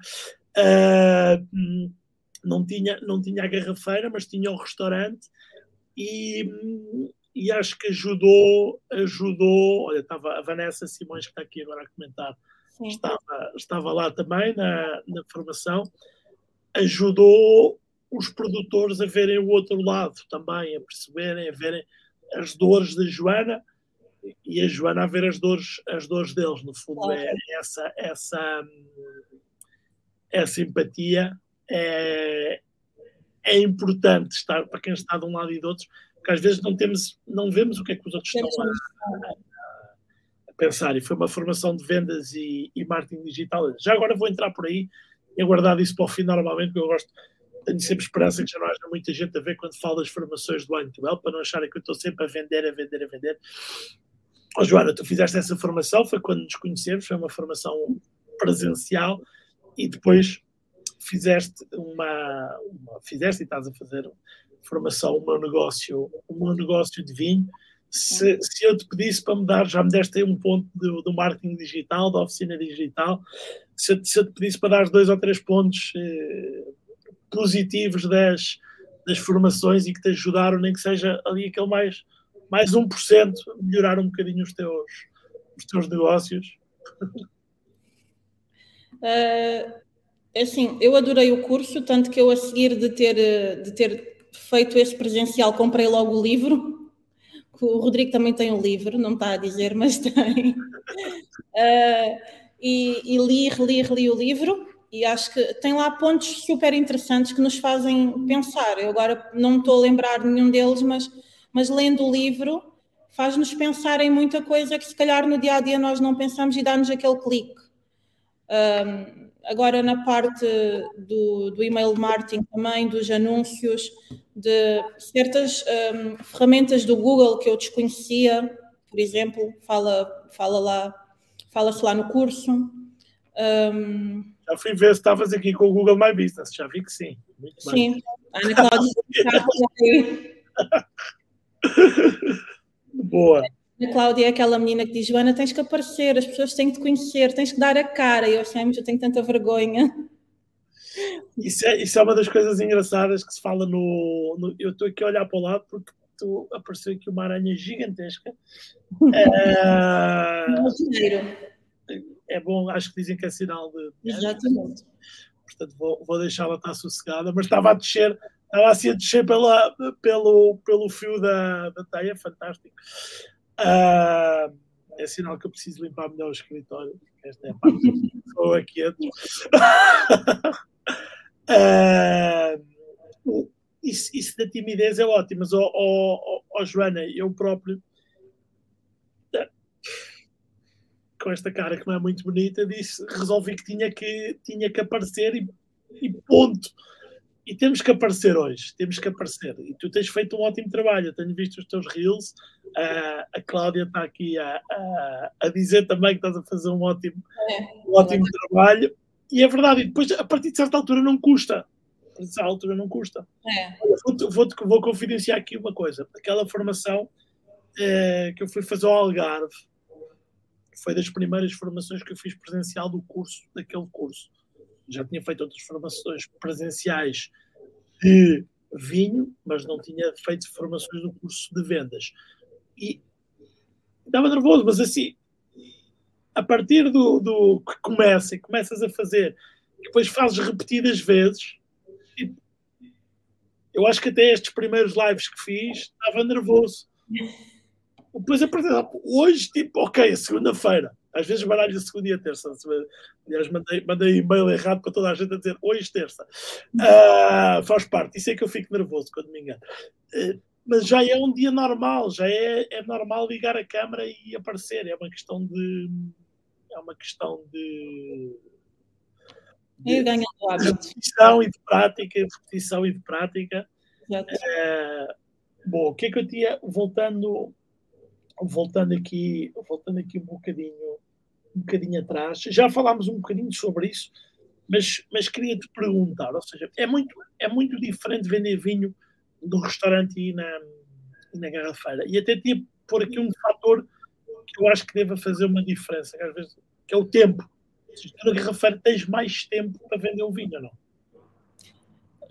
Uh, não, tinha, não tinha a garrafeira, mas tinha o restaurante e, e acho que ajudou, ajudou, olha, estava a Vanessa Simões que está aqui agora a comentar, estava, estava lá também na, na formação, ajudou os produtores a verem o outro lado também, a perceberem, a verem as dores da Joana e a Joana a ver as dores, as dores deles. No fundo, é essa, essa, essa empatia. É, é importante estar para quem está de um lado e do outro, porque às vezes não temos, não vemos o que é que os outros estão a, a, pensar. E foi uma formação de vendas e, e, marketing digital. Já agora vou entrar por aí e aguardar isso para o fim normalmente, porque eu gosto, tenho sempre esperança que já não haja muita gente a ver quando falo das formações do Well, para não acharem que eu estou sempre a vender, a vender, a vender. Oh, Joana, tu fizeste essa formação, foi quando nos conhecemos, foi uma formação presencial e depois fizeste uma, uma, fizeste e estás a fazer formação, o meu negócio, o meu negócio de vinho. Se, se eu te pedisse para me dar, já me deste aí um ponto do, do marketing digital, da oficina digital, se, se, eu te pedisse para dar dois ou três pontos eh, positivos das, das formações e que te ajudaram, nem que seja ali aquele mais, mais 1%, melhorar um bocadinho os teus, os teus negócios. Uh, assim, eu adorei o curso, tanto que eu a seguir de ter, de ter feito esse presencial comprei logo o livro, O Rodrigo também tem um livro, não está a dizer, mas tem. Uh, e, e li, reli, reli o livro e acho que tem lá pontos super interessantes que nos fazem pensar. Eu agora não estou a lembrar nenhum deles, mas, mas lendo o livro faz-nos pensar em muita coisa que se calhar no dia a dia nós não pensamos e dá-nos aquele clique. Um, agora na parte do, do email marketing também, dos anúncios, de certas um, ferramentas do Google que eu desconhecia, por exemplo, fala, fala lá, fala-se lá no curso. Um, já fui ver se estavas aqui com o Google My Business, já vi que sim. Muito sim, a Ana Cláudia. Boa. A Cláudia é aquela menina que diz: Joana, tens que aparecer, as pessoas têm que te conhecer, tens que dar a cara. E eu assim, eu tenho tanta vergonha. Isso é, isso é uma das coisas engraçadas que se fala no. no eu estou aqui a olhar para o lado porque tu apareceu aqui uma aranha gigantesca. é, é bom, acho que dizem que é sinal de. Exatamente. Portanto, vou, vou deixá-la estar sossegada, mas estava a descer estava assim a descer pela, pelo, pelo fio da, da teia, fantástico. Uh, é sinal que eu preciso limpar melhor o escritório. Esta é a parte que estou aqui. uh, isso, isso, da timidez é ótimo, mas, oh, oh, oh, Joana, eu próprio, com esta cara que não é muito bonita, disse, resolvi que tinha que, tinha que aparecer e, e ponto e temos que aparecer hoje, temos que aparecer. E tu tens feito um ótimo trabalho. Eu tenho visto os teus reels. Uh, a Cláudia está aqui a, a, a, dizer também que estás a fazer um ótimo, é. um ótimo trabalho. E é verdade. E depois, a partir de certa altura, não custa. A partir de certa altura, não custa. É. Vou, vou, vou confidenciar aqui uma coisa. Aquela formação uh, que eu fui fazer ao Algarve foi das primeiras formações que eu fiz presencial do curso, daquele curso já tinha feito outras formações presenciais de vinho, mas não tinha feito formações no curso de vendas. E estava nervoso, mas assim, a partir do, do que começa e começas a fazer, e depois fazes repetidas vezes, tipo, eu acho que até estes primeiros lives que fiz estava nervoso. Depois, a partir hoje, tipo, ok, segunda-feira às vezes baralho a segunda e a terça. Aliás, mandei, mandei e-mail errado para toda a gente a dizer hoje terça. Uh, faz parte. Isso é que eu fico nervoso quando me engano. Uh, mas já é um dia normal, já é, é normal ligar a câmera e aparecer. É uma questão de. É uma questão de. de repetição e de prática, repetição e de prática. Uh, bom, o que é que eu tinha, voltando, voltando aqui, voltando aqui um bocadinho um bocadinho atrás. Já falámos um bocadinho sobre isso, mas, mas queria te perguntar: ou seja, é muito, é muito diferente vender vinho no restaurante e na, e na garrafeira. E até tinha por aqui um fator que eu acho que deve fazer uma diferença, que, às vezes, que é o tempo. Se na garrafeira tens mais tempo para vender o vinho, não?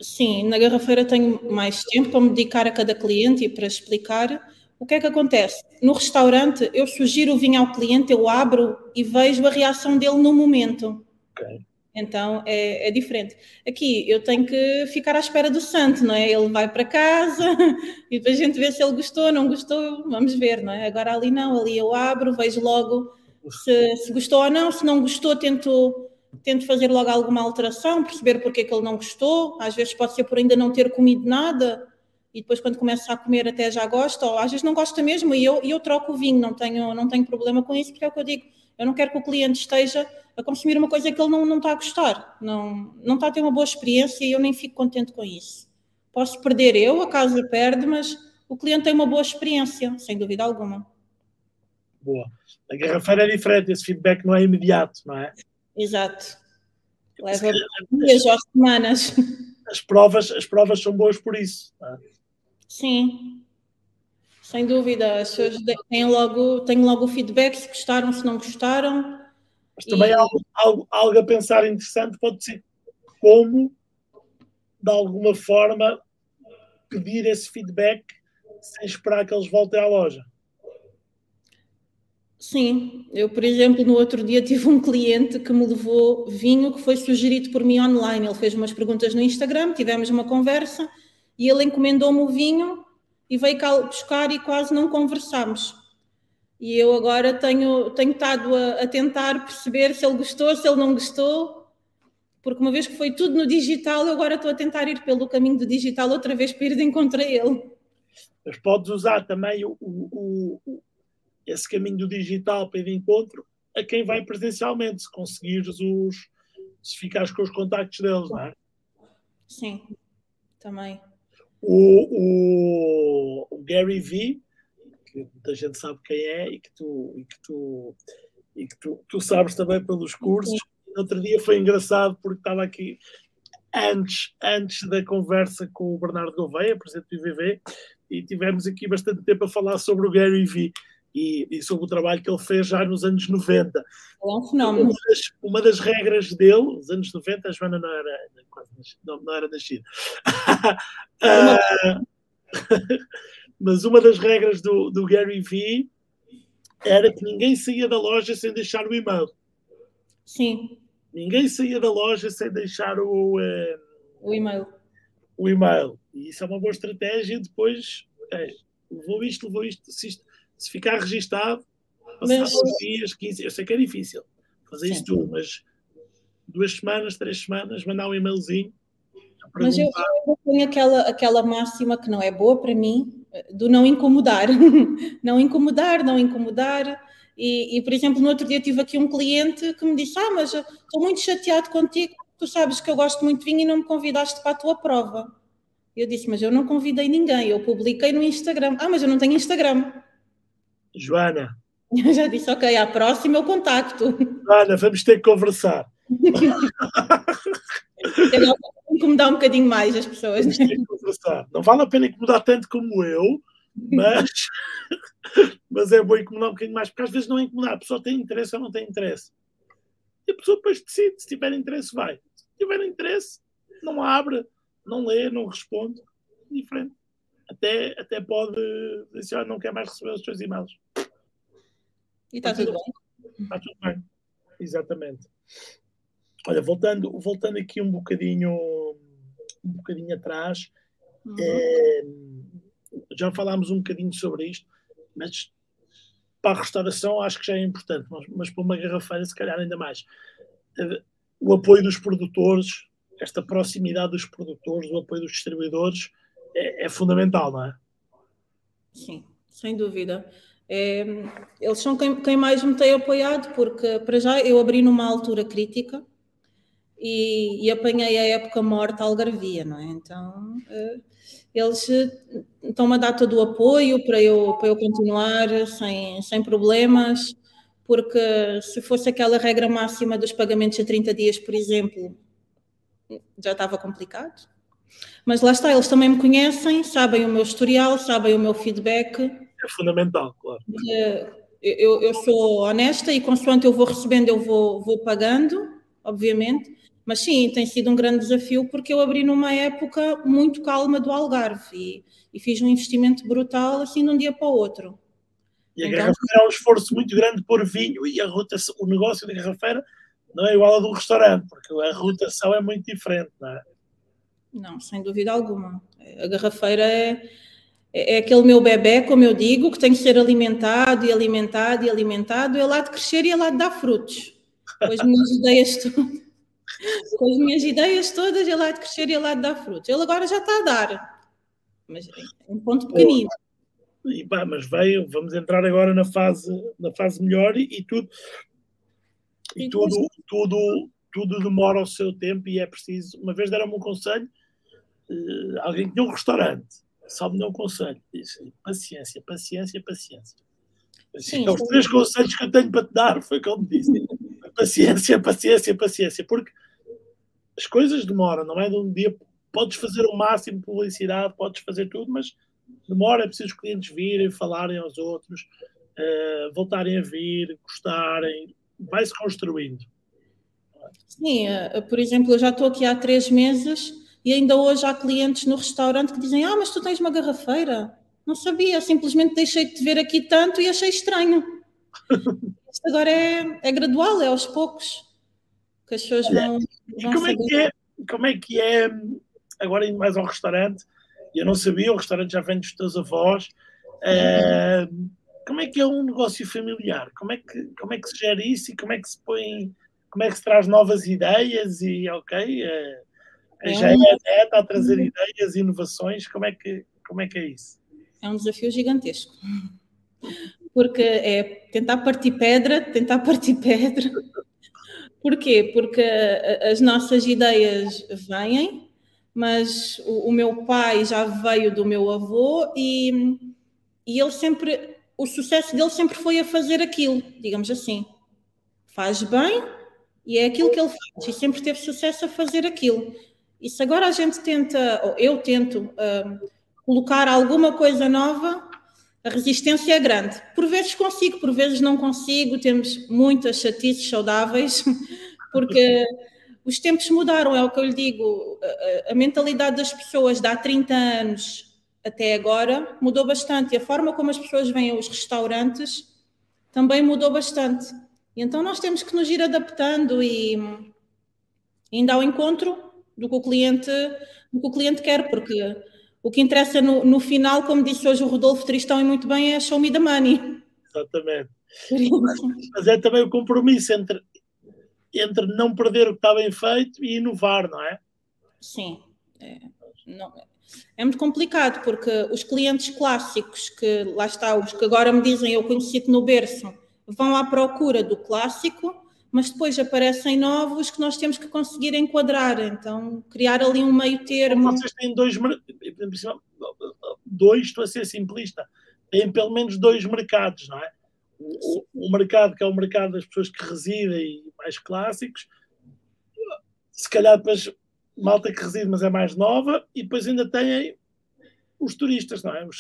Sim, na garrafeira tenho mais tempo para me dedicar a cada cliente e para explicar o que é que acontece? No restaurante, eu sugiro o vinho ao cliente, eu abro e vejo a reação dele no momento. Okay. Então é, é, diferente. Aqui eu tenho que ficar à espera do santo, não é? Ele vai para casa e depois a gente vê se ele gostou, não gostou, vamos ver, não é? Agora ali não, ali eu abro, vejo logo se, se gostou ou não, se não gostou, tento, tento fazer logo alguma alteração, perceber porque é que ele não gostou. Às vezes pode ser por ainda não ter comido nada, e depois quando começa a comer até já gosta, ou às vezes não gosta mesmo, e eu, eu troco o vinho, não tenho, não tenho problema com isso, porque é o que eu digo, eu não quero que o cliente esteja a consumir uma coisa que ele não, não está a gostar, não, não está a ter uma boa experiência e eu nem fico contente com isso. Posso perder eu, a casa perde, mas o cliente tem uma boa experiência, sem dúvida alguma. Boa. A garrafeira é diferente, esse feedback não é imediato, não é? Exato. Leva dias ou semanas. As provas, as provas são boas por isso. É? Sim, sem dúvida. As pessoas têm logo, têm logo o feedback se gostaram, se não gostaram. Mas também e... algo, algo, algo a pensar interessante pode ser como, de alguma forma, pedir esse feedback sem esperar que eles voltem à loja. Sim, eu, por exemplo, no outro dia tive um cliente que me levou vinho que foi sugerido por mim online. Ele fez umas perguntas no Instagram, tivemos uma conversa e ele encomendou-me o vinho e veio cá buscar e quase não conversámos. E eu agora tenho, tenho estado a, a, tentar perceber se ele gostou, se ele não gostou, porque uma vez que foi tudo no digital, eu agora estou a tentar ir pelo caminho do digital outra vez para ir de encontro a ele. Mas podes usar também o, o, o, esse caminho do digital para ir de encontro a quem vai presencialmente, se conseguires os. se ficares com os contactos deles, não é? Sim, também. O, o, o Gary V que muita gente sabe quem é e que tu, e que tu, e que tu, tu sabes também pelos cursos. Outro dia foi engraçado porque estava aqui antes, antes da conversa com o Bernardo Gouveia, presidente do IVV, e tivemos aqui bastante tempo a falar sobre o Gary Vee. E, e, sobre o trabalho que ele fez já nos anos 90. É um fenómeno. Uma das, uma das regras dele, nos anos 90, a Joana não era, não, não era nascida. uh, mas uma das regras do, do Gary Vee era que ninguém saía da loja sem deixar o e-mail. Sim. Ninguém saía da loja sem deixar o, uh, o e-mail. O e-mail. E isso é uma boa estratégia. Depois, é, levou isto, levou isto. Se, isto, se ficar registado, passar uns dias, 15, eu sei que é difícil fazer Sim. isso tudo, mas duas semanas, três semanas, mandar um e-mailzinho. Mas eu, eu tenho aquela, aquela máxima que não é boa para mim, do não incomodar, não incomodar, não incomodar. E, e, por exemplo, no outro dia tive aqui um cliente que me disse: Ah, mas estou muito chateado contigo, tu sabes que eu gosto muito de vinho e não me convidaste para a tua prova. Eu disse: Mas eu não convidei ninguém, eu publiquei no Instagram. Ah, mas eu não tenho Instagram. Joana. Eu já disse: Ok, à próxima eu contacto. Joana, vamos ter que conversar. incomodar um bocadinho mais as pessoas. Né? Não vale a pena incomodar tanto como eu, mas, mas é bom incomodar um bocadinho mais, porque às vezes não é incomodar, a pessoa tem interesse ou não tem interesse. E a pessoa depois decide, se tiver interesse, vai. Se tiver interesse, não abre, não lê, não responde. Diferente. Até, até pode dizer, ah, não quer mais receber os seus e-mails. E está tudo bem. Está tudo bem. Exatamente. Olha, voltando, voltando aqui um bocadinho, um bocadinho atrás, uhum. é, já falámos um bocadinho sobre isto, mas para a restauração acho que já é importante, mas, mas para uma garrafeira se calhar ainda mais. O apoio dos produtores, esta proximidade dos produtores, o apoio dos distribuidores é, é fundamental, não é? Sim, sem dúvida. É, eles são quem, quem, mais me tem apoiado, porque para já eu abri numa altura crítica, e, e apanhei a época morta algarvia, não é? Então, uh, eles estão-me a dar todo o apoio para eu, para eu continuar sem, sem problemas, porque se fosse aquela regra máxima dos pagamentos a 30 dias, por exemplo, já estava complicado. Mas lá está, eles também me conhecem, sabem o meu historial, sabem o meu feedback. É fundamental, claro. Eu, eu sou honesta e consoante eu vou recebendo, eu vou, vou pagando, obviamente. Mas sim, tem sido um grande desafio porque eu abri numa época muito calma do Algarve e, e fiz um investimento brutal assim de um dia para o outro. E a então, garrafeira é um esforço muito grande por vinho e a rotação, o negócio da garrafeira não é igual ao do restaurante, porque a rotação é muito diferente, não é? Não, sem dúvida alguma. A garrafeira é, é, é aquele meu bebê, como eu digo, que tem que ser alimentado e alimentado e alimentado, é lá de crescer e é lá de dar frutos. Pois me ajudei a estudar com as minhas ideias todas, ele há de crescer e ele há de dar frutos. Ele agora já está a dar, mas é um ponto pequenino. E, pá, mas veio, vamos entrar agora na fase, na fase melhor e, e tudo, e, tudo, tudo, tudo demora o seu tempo e é preciso. Uma vez deram-me um conselho, uh, alguém tinha um restaurante, só me deu um conselho, disse paciência, paciência, paciência. Sim, os três conselhos que eu tenho para te dar foi como disse. Paciência, paciência, paciência, porque as coisas demoram, não é de um dia. Podes fazer o máximo de publicidade, podes fazer tudo, mas demora, é preciso os clientes virem, falarem aos outros, uh, voltarem a vir, gostarem, vai-se construindo. Sim, uh, por exemplo, eu já estou aqui há três meses e ainda hoje há clientes no restaurante que dizem: Ah, mas tu tens uma garrafeira? Não sabia, simplesmente deixei de te ver aqui tanto e achei estranho. Isto agora é, é gradual, é aos poucos que as pessoas vão. vão como, é que é, como é que é, agora indo mais ao restaurante, Eu não sabia, o restaurante já vem dos teus avós. Uh, como é que é um negócio familiar? Como é que, como é que se gera isso e como é que se põe, como é que se traz novas ideias e ok, uh, já é a neta a trazer ideias, inovações, como é que, como é, que é isso? É um desafio gigantesco. Porque é tentar partir pedra, tentar partir pedra. Porquê? Porque as nossas ideias vêm, mas o, o meu pai já veio do meu avô e, e ele sempre o sucesso dele sempre foi a fazer aquilo, digamos assim. Faz bem e é aquilo que ele faz, e sempre teve sucesso a fazer aquilo. E se agora a gente tenta, ou eu tento, uh, colocar alguma coisa nova, a resistência é grande. Por vezes consigo, por vezes não consigo, temos muitas chatices saudáveis, porque os tempos mudaram, é o que eu lhe digo. A, mentalidade das pessoas de há 30 anos até agora mudou bastante. E a forma como as pessoas veem os restaurantes também mudou bastante. E então nós temos que nos ir adaptando e indo ao encontro do que o cliente, do que o cliente quer, porque o que interessa no, no final, como disse hoje o Rodolfo Tristão e muito bem, é show me the money. Exatamente. Mas é também o compromisso entre, entre não perder o que está bem feito e inovar, não é? Sim. É, não, é muito complicado porque os clientes clássicos, que lá está, os que agora me dizem eu conheci-te no berço, vão à procura do clássico, mas depois aparecem novos que nós temos que conseguir enquadrar, então criar ali um meio termo. Vocês têm dois, dois, estou a ser simplista, têm pelo menos dois mercados, não é? O, o mercado que é o mercado das pessoas que residem mais clássicos, se calhar depois malta que reside, mas é mais nova, e depois ainda tem os turistas, não é? Os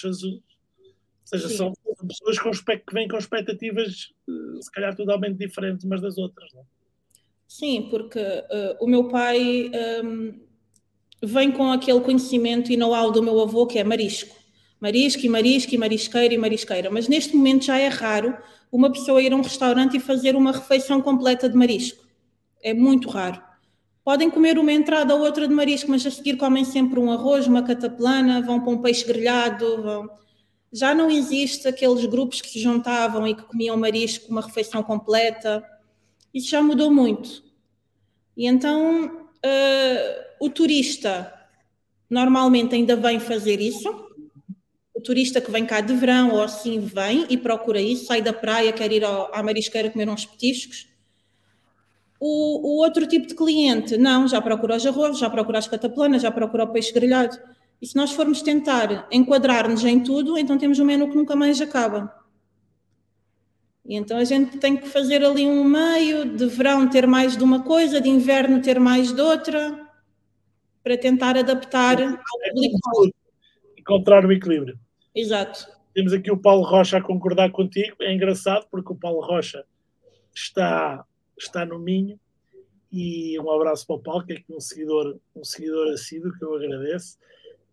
Ou seja, Sim. são pessoas com, que vêm com expectativas, eh, se calhar, totalmente diferentes umas das outras, não é? Sim, porque uh, o meu pai um, ehm, vem com aquele conhecimento e know-how do meu avô, que é marisco. Marisco e marisco e marisqueira e marisqueira. Mas neste momento já é raro uma pessoa ir a um restaurante e fazer uma refeição completa de marisco. É muito raro. Podem comer uma entrada ou outra de marisco, mas a seguir comem sempre um arroz, uma cataplana, vão para um peixe grelhado. Vão... Já não existe aqueles grupos que se juntavam e que comiam marisco, uma refeição completa. Isso já mudou muito. E então uh, o turista normalmente ainda vem fazer isso. O turista que vem cá de verão ou assim vem e procura isso, sai da praia, quer ir ao, à marisqueira comer uns petiscos o, o, outro tipo de cliente, não, já procura os arroz, já procura as cataplanas, já procura o peixe grelhado. E se nós formos tentar enquadrar-nos em tudo, então temos um menu que nunca mais acaba. E então a gente tem que fazer ali um meio, de verão ter mais de uma coisa, de inverno ter mais de outra, para tentar adaptar ao público. Encontrar o equilíbrio. Exato. Temos aqui o Paulo Rocha a concordar contigo. É engraçado porque o Paulo Rocha está está no Minho. E um abraço para o Paulo, que é um seguidor, um seguidor assíduo, que eu agradeço.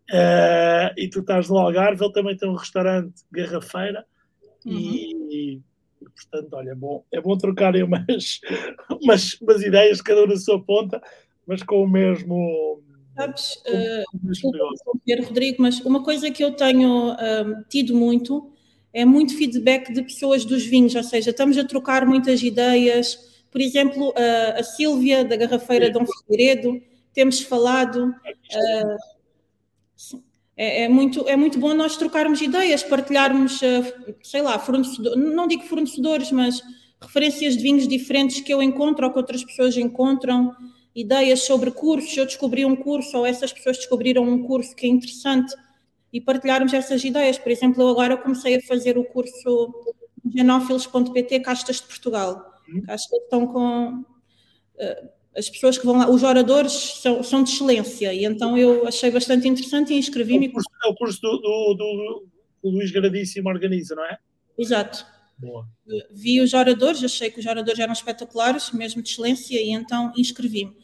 Uh, e tu estás no Algarve, ele também tem um restaurante Garrafeira. Uhum. E, e, portanto, olha, é bom, é bom trocarem umas, umas, umas ideias, cada um na sua ponta, mas com o mesmo. Sabes, uh, Rodrigo, mas uma coisa que eu tenho uh, tido muito é muito feedback de pessoas dos vinhos, ou seja, estamos a trocar muitas ideias por exemplo, a, a Sílvia, da Garrafeira Dom Figueiredo, temos falado. É, é, muito, é muito bom nós trocarmos ideias, partilharmos, uh, sei lá, não digo fornecedores, mas referências de vinhos diferentes que eu encontro ou que outras pessoas encontram, ideias sobre cursos. Eu descobri um curso ou essas pessoas descobriram um curso que é interessante e partilharmos essas ideias. Por exemplo, eu agora comecei a fazer o curso genófilos.pt Castas de Portugal Acho que estão com. Uh, as pessoas que vão lá, os oradores são, são de excelência, e então eu achei bastante interessante e inscrevi-me. É o curso, é o curso do, do, do, do Luís Gradíssimo organiza, não é? Exato. Boa. Vi os oradores, achei que os oradores eram espetaculares, mesmo de excelência, e então inscrevi-me.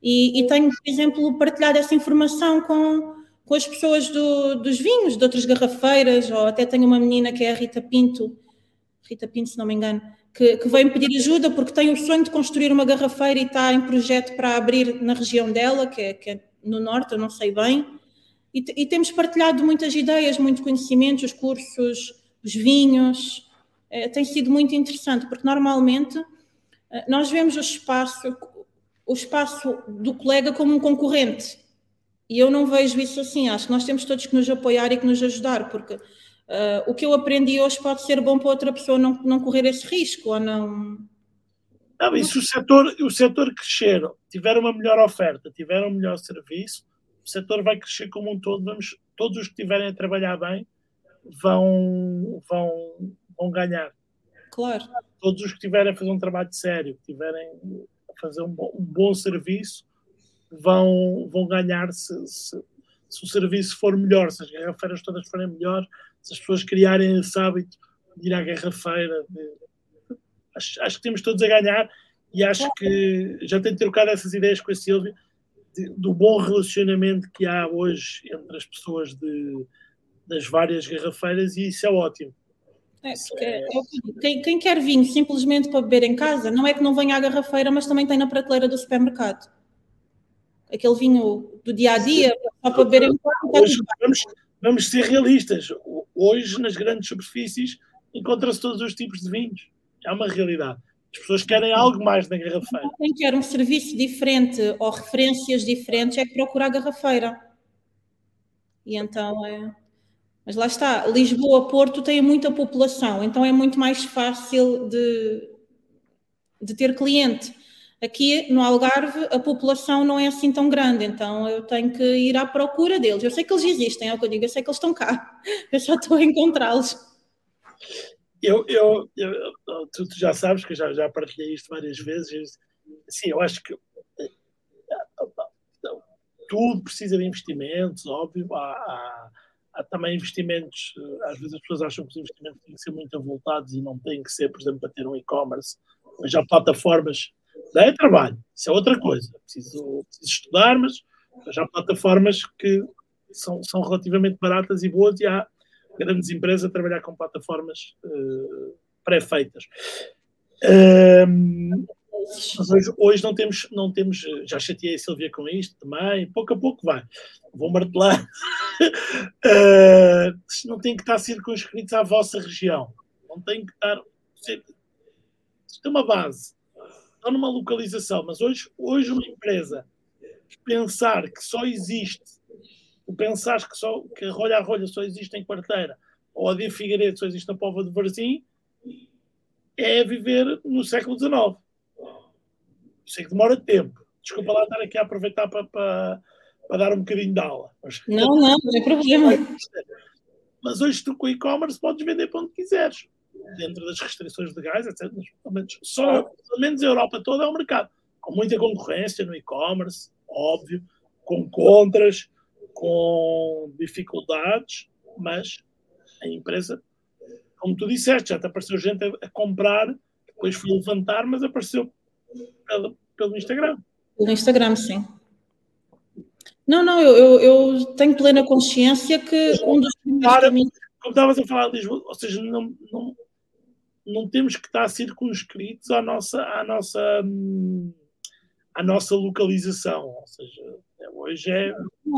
E, e, tenho, por exemplo, partilhado essa informação com, com as pessoas do, dos vinhos, de outras garrafeiras, ou até tenho uma menina que é a Rita Pinto, Rita Pinto, se não me engano, que, que pedir ajuda porque tem o sonho de construir uma garrafeira e está em projeto para abrir na região dela, que é, que é no norte, eu não sei bem. e, e, temos partilhado muitas ideias, muito conhecimentos, os cursos, os vinhos. É, tem sido muito interessante, porque normalmente eh, nós vemos o espaço, o espaço do colega como um concorrente. E eu não vejo isso assim. Acho que nós temos todos que nos apoiar e que nos ajudar, porque uh, o que eu aprendi hoje pode ser bom para outra pessoa não, não correr esse risco ou não. Não, e se o setor, o setor crescer, tiver uma melhor oferta, tiver um melhor serviço, o setor vai crescer como um todo. Vamos, todos os que estiverem a trabalhar bem vão, vão, vão ganhar. Claro. Todos os que estiverem a fazer um trabalho sério, que estiverem a fazer um bom, um bom serviço, vão, vão ganhar se, se, se, o serviço for melhor, se as garrafeiras todas forem melhor, se as pessoas criarem esse hábito de ir à garrafeira. De, acho, acho que temos todos a ganhar e acho que já tenho trocado essas ideias com a Silvia do bom relacionamento que há hoje entre as pessoas de, das várias garrafeiras e isso é ótimo. É, porque é... Quem, quem, quer vinho simplesmente para beber em casa, não é que não venha à garrafeira, mas também tem na prateleira do supermercado. Aquele vinho do dia a dia, só para beber em casa. Hoje, vamos, vamos ser realistas. Hoje, nas grandes superfícies, encontra-se todos os tipos de vinhos. É uma realidade. As pessoas querem algo mais na garrafeira. Quem quer um serviço diferente ou referências diferentes é que procura a garrafeira. E então é. Mas lá está, Lisboa, Porto tem muita população, então é muito mais fácil de, de ter cliente. Aqui no Algarve a população não é assim tão grande, então eu tenho que ir à procura deles. Eu sei que eles existem, é o que eu digo, eu sei que eles estão cá, eu só estou a encontrá-los. Eu, eu, eu, tu, tu, já sabes que eu já, já partilhei isto várias vezes. Sim, eu acho que tudo precisa de investimentos, óbvio. Há, há, há, também investimentos, às vezes as pessoas acham que os investimentos têm que ser muito avultados e não têm que ser, por exemplo, para ter um e-commerce. Já plataformas dá é trabalho, isso é outra coisa. Preciso, preciso estudar, mas já há plataformas que são, são relativamente baratas e boas e há grandes empresas a trabalhar com plataformas uh, pré-feitas. Um, hoje, hoje, não temos, não temos, já chateei a Silvia com isto também, pouco a pouco vai. Vou martelar. uh, não tem que estar circunscritos à vossa região. Não tem que estar. Isto é uma base, não numa localização, mas hoje, hoje uma empresa pensar que só existe tu pensares que, só, que a rolha a rolha só existe em quarteira ou a de Figueiredo só existe na Pova de Varzim, é viver no século XIX. Sei que demora tempo. Desculpa lá estar aqui a aproveitar para, para, para dar um bocadinho de aula. Não, não, não é problema. Mas hoje tu com e-commerce podes vender para onde quiseres, dentro das restrições legais, etc. Mas, pelo menos, só, pelo menos a Europa toda é um mercado com muita concorrência no e-commerce, óbvio, com contras, com dificuldades, mas a empresa, como tu disseste, já te apareceu gente a, a comprar, depois foi levantar, mas apareceu pelo, pelo Instagram. Pelo Instagram, sim. Não, não, eu, eu, eu tenho plena consciência que um dos primeiros caminhos... Como estavas a falar de Lisboa, ou seja, não, não, não temos que estar circunscritos à nossa, à nossa, à nossa localização, ou seja, Hoje é.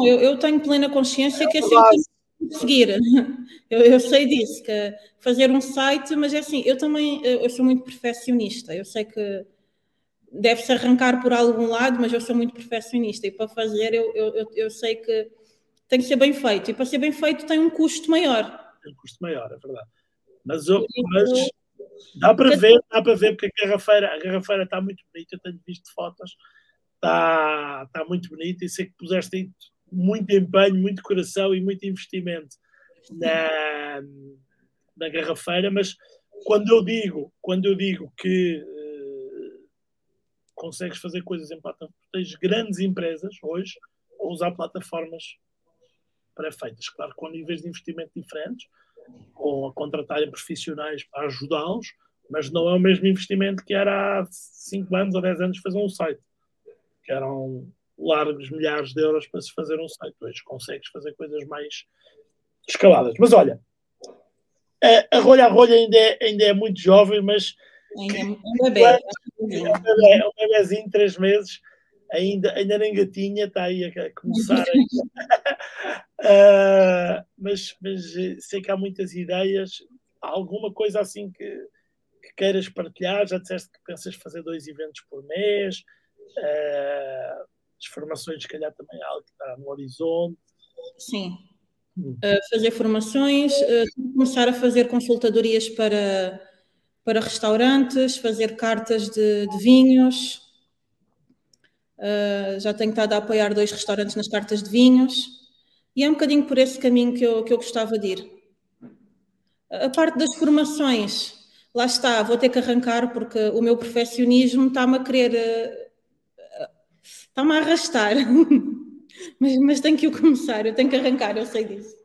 Eu, eu tenho plena consciência é que é sempre seguir. Eu, eu, sei disso, que fazer um site, mas é assim, eu também eu sou muito perfeccionista. Eu sei que deve-se arrancar por algum lado, mas eu sou muito perfeccionista e para fazer eu, eu, eu sei que tem que ser bem feito. E para ser bem feito tem um custo maior. Tem um custo maior, é verdade. Mas, mas dá para ver, dá para ver, porque a garrafeira, a garrafeira está muito bonita, eu tenho visto fotos. Está, tá muito bonito e sei que puseste muito empenho, muito coração e muito investimento na, na garrafeira, mas quando eu digo, quando eu digo que uh, consegues fazer coisas em plataformas, tens grandes empresas hoje a usar plataformas pré-feitas, claro, com níveis de investimento diferentes, ou a contratarem profissionais para ajudá-los, mas não é o mesmo investimento que era há 5 anos ou 10 anos fazer um site que eram largos milhares de euros para se fazer um site. Hoje consegues fazer coisas mais escaladas. Mas olha, a, rolha a rolha ainda é, ainda é muito jovem, mas ainda é um bebê. É um bebezinho, três meses, ainda, ainda nem gatinha, está aí a começar Uh, mas, mas sei que há muitas ideias. Há alguma coisa assim que, que, queiras partilhar? Já disseste que pensas fazer dois eventos por mês. Uh, as formações, se calhar, também é algo que está no horizonte. Sim. Uh, fazer formações, começar a fazer consultadorias para, para restaurantes, fazer cartas de, de vinhos. Já tenho estado a apoiar dois restaurantes nas cartas de vinhos. E é um bocadinho por esse caminho que eu, que eu gostava de ir. A parte das formações, lá está, vou ter que arrancar porque o meu perfeccionismo está-me a querer. Eh, está-me a arrastar. mas, mas tenho que o começar, eu tenho que arrancar, eu sei disso.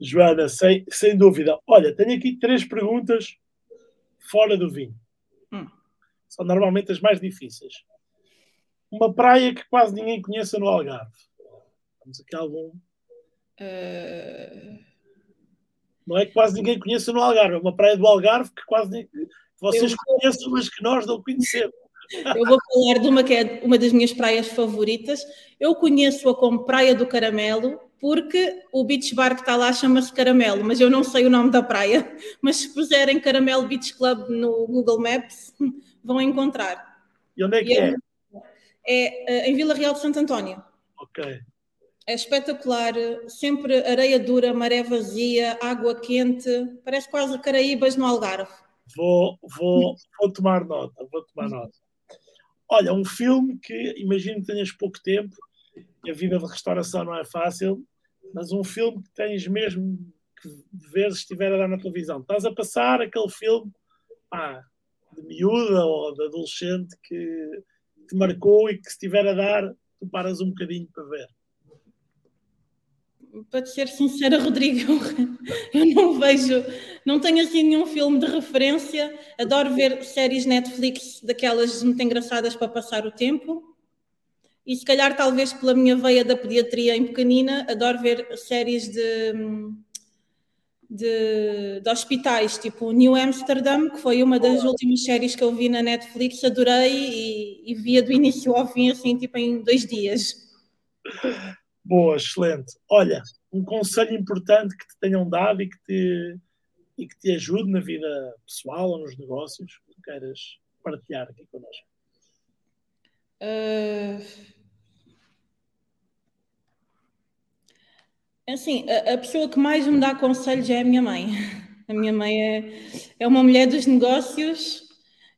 Joana, sem, sem dúvida. Olha, tenho aqui três perguntas fora do vinho. Hum. São normalmente as mais difíceis. Uma praia que quase ninguém conheça no Algarve. Temos aqui algum. Uh... Não é que quase ninguém conheça no Algarve, é uma praia do Algarve que quase ninguém... vocês eu... conhecem, mas que nós não conhecemos. Eu vou falar de uma que é uma das minhas praias favoritas. Eu conheço-a como Praia do Caramelo, porque o beach bar que está lá chama-se Caramelo, mas eu não sei o nome da praia. Mas se puserem Caramelo Beach Club no Google Maps, vão encontrar. E onde é que é? É, é em Vila Real de Santo António. Ok é espetacular, sempre areia dura, maré vazia, água quente, parece quase Caraíbas no Algarve. Vou, vou, vou tomar nota, vou tomar nota. Olha, um filme que imagino que tenhas pouco tempo, a vida de restauração não é fácil, mas um filme que tens mesmo que ver se estiver a dar na televisão. Estás a passar aquele filme ah, de miúda ou de adolescente que te marcou e que se estiver a dar, tu paras um bocadinho para ver para ser sincera, Rodrigo, eu não vejo, não tenho assim nenhum filme de referência. Adoro ver séries Netflix daquelas muito engraçadas para passar o tempo. E se calhar, talvez pela minha veia da pediatria em pequenina, adoro ver séries de, de, de hospitais, tipo New Amsterdam, que foi uma das últimas séries que eu vi na Netflix. Adorei e, e via do início ao fim, assim, tipo em dois dias. Boa, excelente. Olha, um conselho importante que te tenham dado e que te, e que te ajude na vida pessoal ou nos negócios que tu queiras partilhar aqui connosco. Uh... Assim, a, a, pessoa que mais me dá conselhos é a minha mãe. A minha mãe é, é uma mulher dos negócios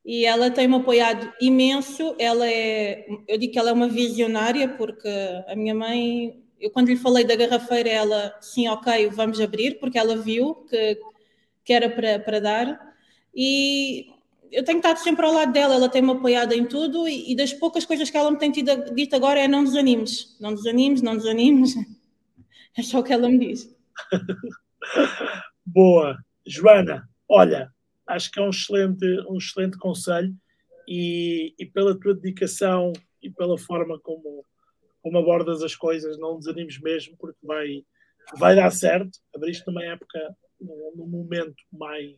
e ela tem-me apoiado imenso. Ela é, eu digo que ela é uma visionária, porque a minha mãe, eu quando lhe falei da garrafeira, ela, sim, ok, vamos abrir, porque ela viu que, que era para, para dar. E eu tenho estado sempre ao lado dela, ela tem-me apoiado em tudo. E, e, das poucas coisas que ela me tem tido, dito agora é não desanimes, não desanimes, não desanimes. É só o que ela me diz. Boa. Joana, olha, acho que é um excelente, um excelente conselho e, e pela tua dedicação e pela forma como, como abordas as coisas, não desanimes mesmo, porque vai, vai dar certo. Abriste numa época, num, momento mais,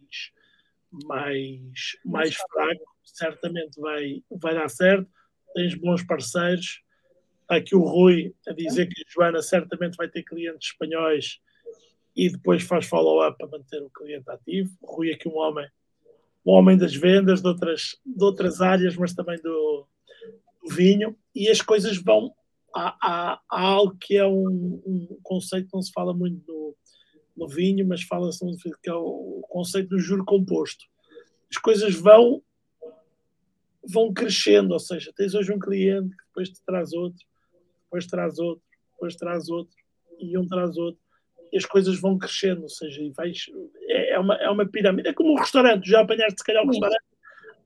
mais, mais fraco, certamente vai, vai dar certo. Tens bons parceiros. Aqui o Rui a dizer que a Joana certamente vai ter clientes espanhóis e depois faz follow-up para manter o cliente ativo. O Rui aqui um homem o homem das vendas, de outras, de outras áreas, mas também do, do vinho, e as coisas vão. Há, há, há algo que é um, um, conceito que não se fala muito no, no vinho, mas fala-se que é o conceito do juro composto. As coisas vão vão crescendo, ou seja, tens hoje um cliente que depois te traz outro, depois traz outro, depois traz outro, e um traz outro e as coisas vão crescendo, ou seja, vais, é, é, uma, é uma pirâmide. É como um restaurante, já apanhaste se calhar um restaurante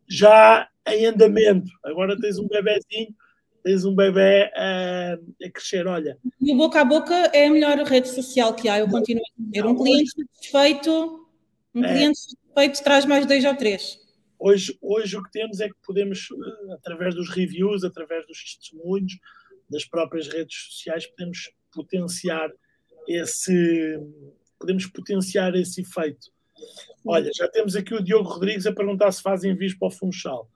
já em andamento. Agora tens um bebezinho, tens um bebê a, a crescer, olha. E o boca a boca é a melhor rede social que há, eu continuo a dizer. Um cliente satisfeito, um é. cliente satisfeito traz mais dois ou três. Hoje, hoje o que temos é que podemos, através dos reviews, através dos testemunhos, das próprias redes sociais, podemos potenciar esse podemos potenciar esse efeito. Olha, já temos aqui o Diogo Rodrigues a perguntar se fazem envios para o Funchal.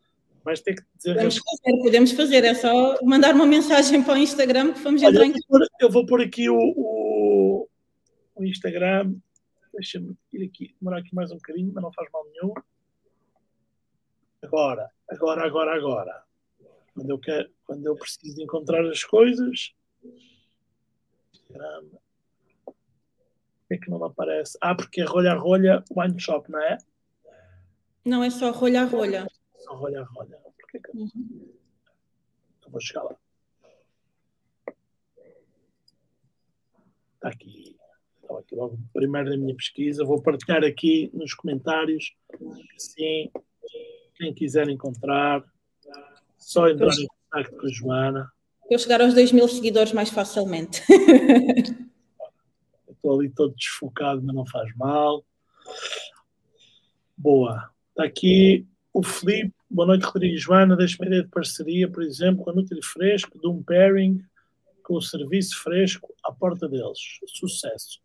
Vais ter que dizer. Podemos fazer, podemos fazer, é só mandar uma mensagem para o Instagram que vamos entrar Olha, em. Eu vou pôr aqui o o, o Instagram. Deixa-me ir aqui, demorar aqui mais um bocadinho, mas não faz mal nenhum. Agora, agora, agora, agora. Quando eu, quero, quando eu preciso encontrar as coisas. Instagram. Por que é que não aparece? Ah, porque é rolha rolha wine shop, não é? Não, é só rolha rolha. Só rolha rolha. Por que é que... Uhum. Eu vou chegar lá. Está aqui. Estava aqui logo primeiro da minha pesquisa. Vou partilhar aqui nos comentários. Sim, quem quiser encontrar, só entrar em contato com a Joana. Eu chegar aos 2 mil seguidores mais facilmente. Estou ali todo desfocado, mas não faz mal. Boa. Está aqui o Felipe. Boa noite, Rodrigo e Joana. Deixa-me ideia de parceria, por exemplo, com a Nutri Fresco, de um pairing com o serviço fresco à porta deles. Sucesso.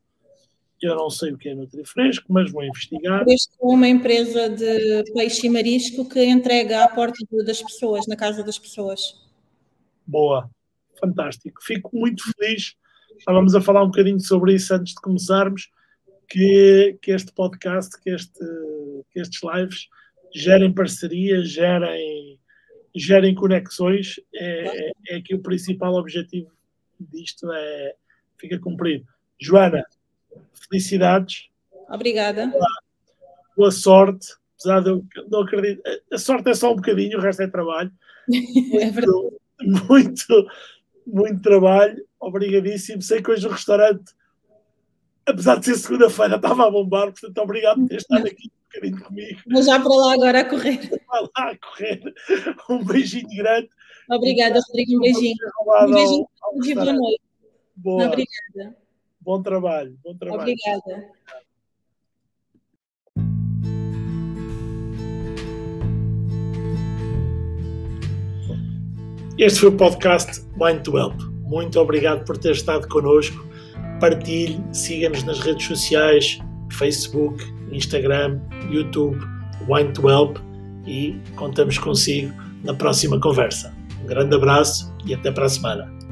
Eu não sei o que é Nutrifresco, mas vou investigar. Fresco é uma empresa de peixe e marisco que entrega à porta das pessoas, na casa das pessoas. Boa, fantástico. Fico muito feliz. Estávamos a falar um bocadinho sobre isso antes de começarmos, que, que este podcast, que, este, que estes lives gerem parcerias, gerem, gerem conexões. É, é, é que o principal objetivo disto é, fica cumprido. Joana, felicidades. Obrigada. Boa, boa sorte, apesar de eu não acredito. A sorte é só um bocadinho, o resto é trabalho. é verdade. Muito, muito trabalho. Obrigadíssimo. Sei que hoje o restaurante, apesar de ser segunda-feira, estava a bombar, portanto, obrigado por ter estado aqui um bocadinho comigo. Vou já para lá agora a correr. Vai lá a correr. Um beijinho grande. Obrigada, Rodrigo. Um beijinho. Um beijinho e boa noite. Boa. Obrigada. Bom trabalho. Bom trabalho. Obrigada. Este foi o podcast Wine to Help. Muito obrigado por ter estado connosco. Partilhe, siga-nos nas redes sociais, Facebook, Instagram, YouTube, Wine to Help e contamos consigo na próxima conversa. Um grande abraço e até para a semana.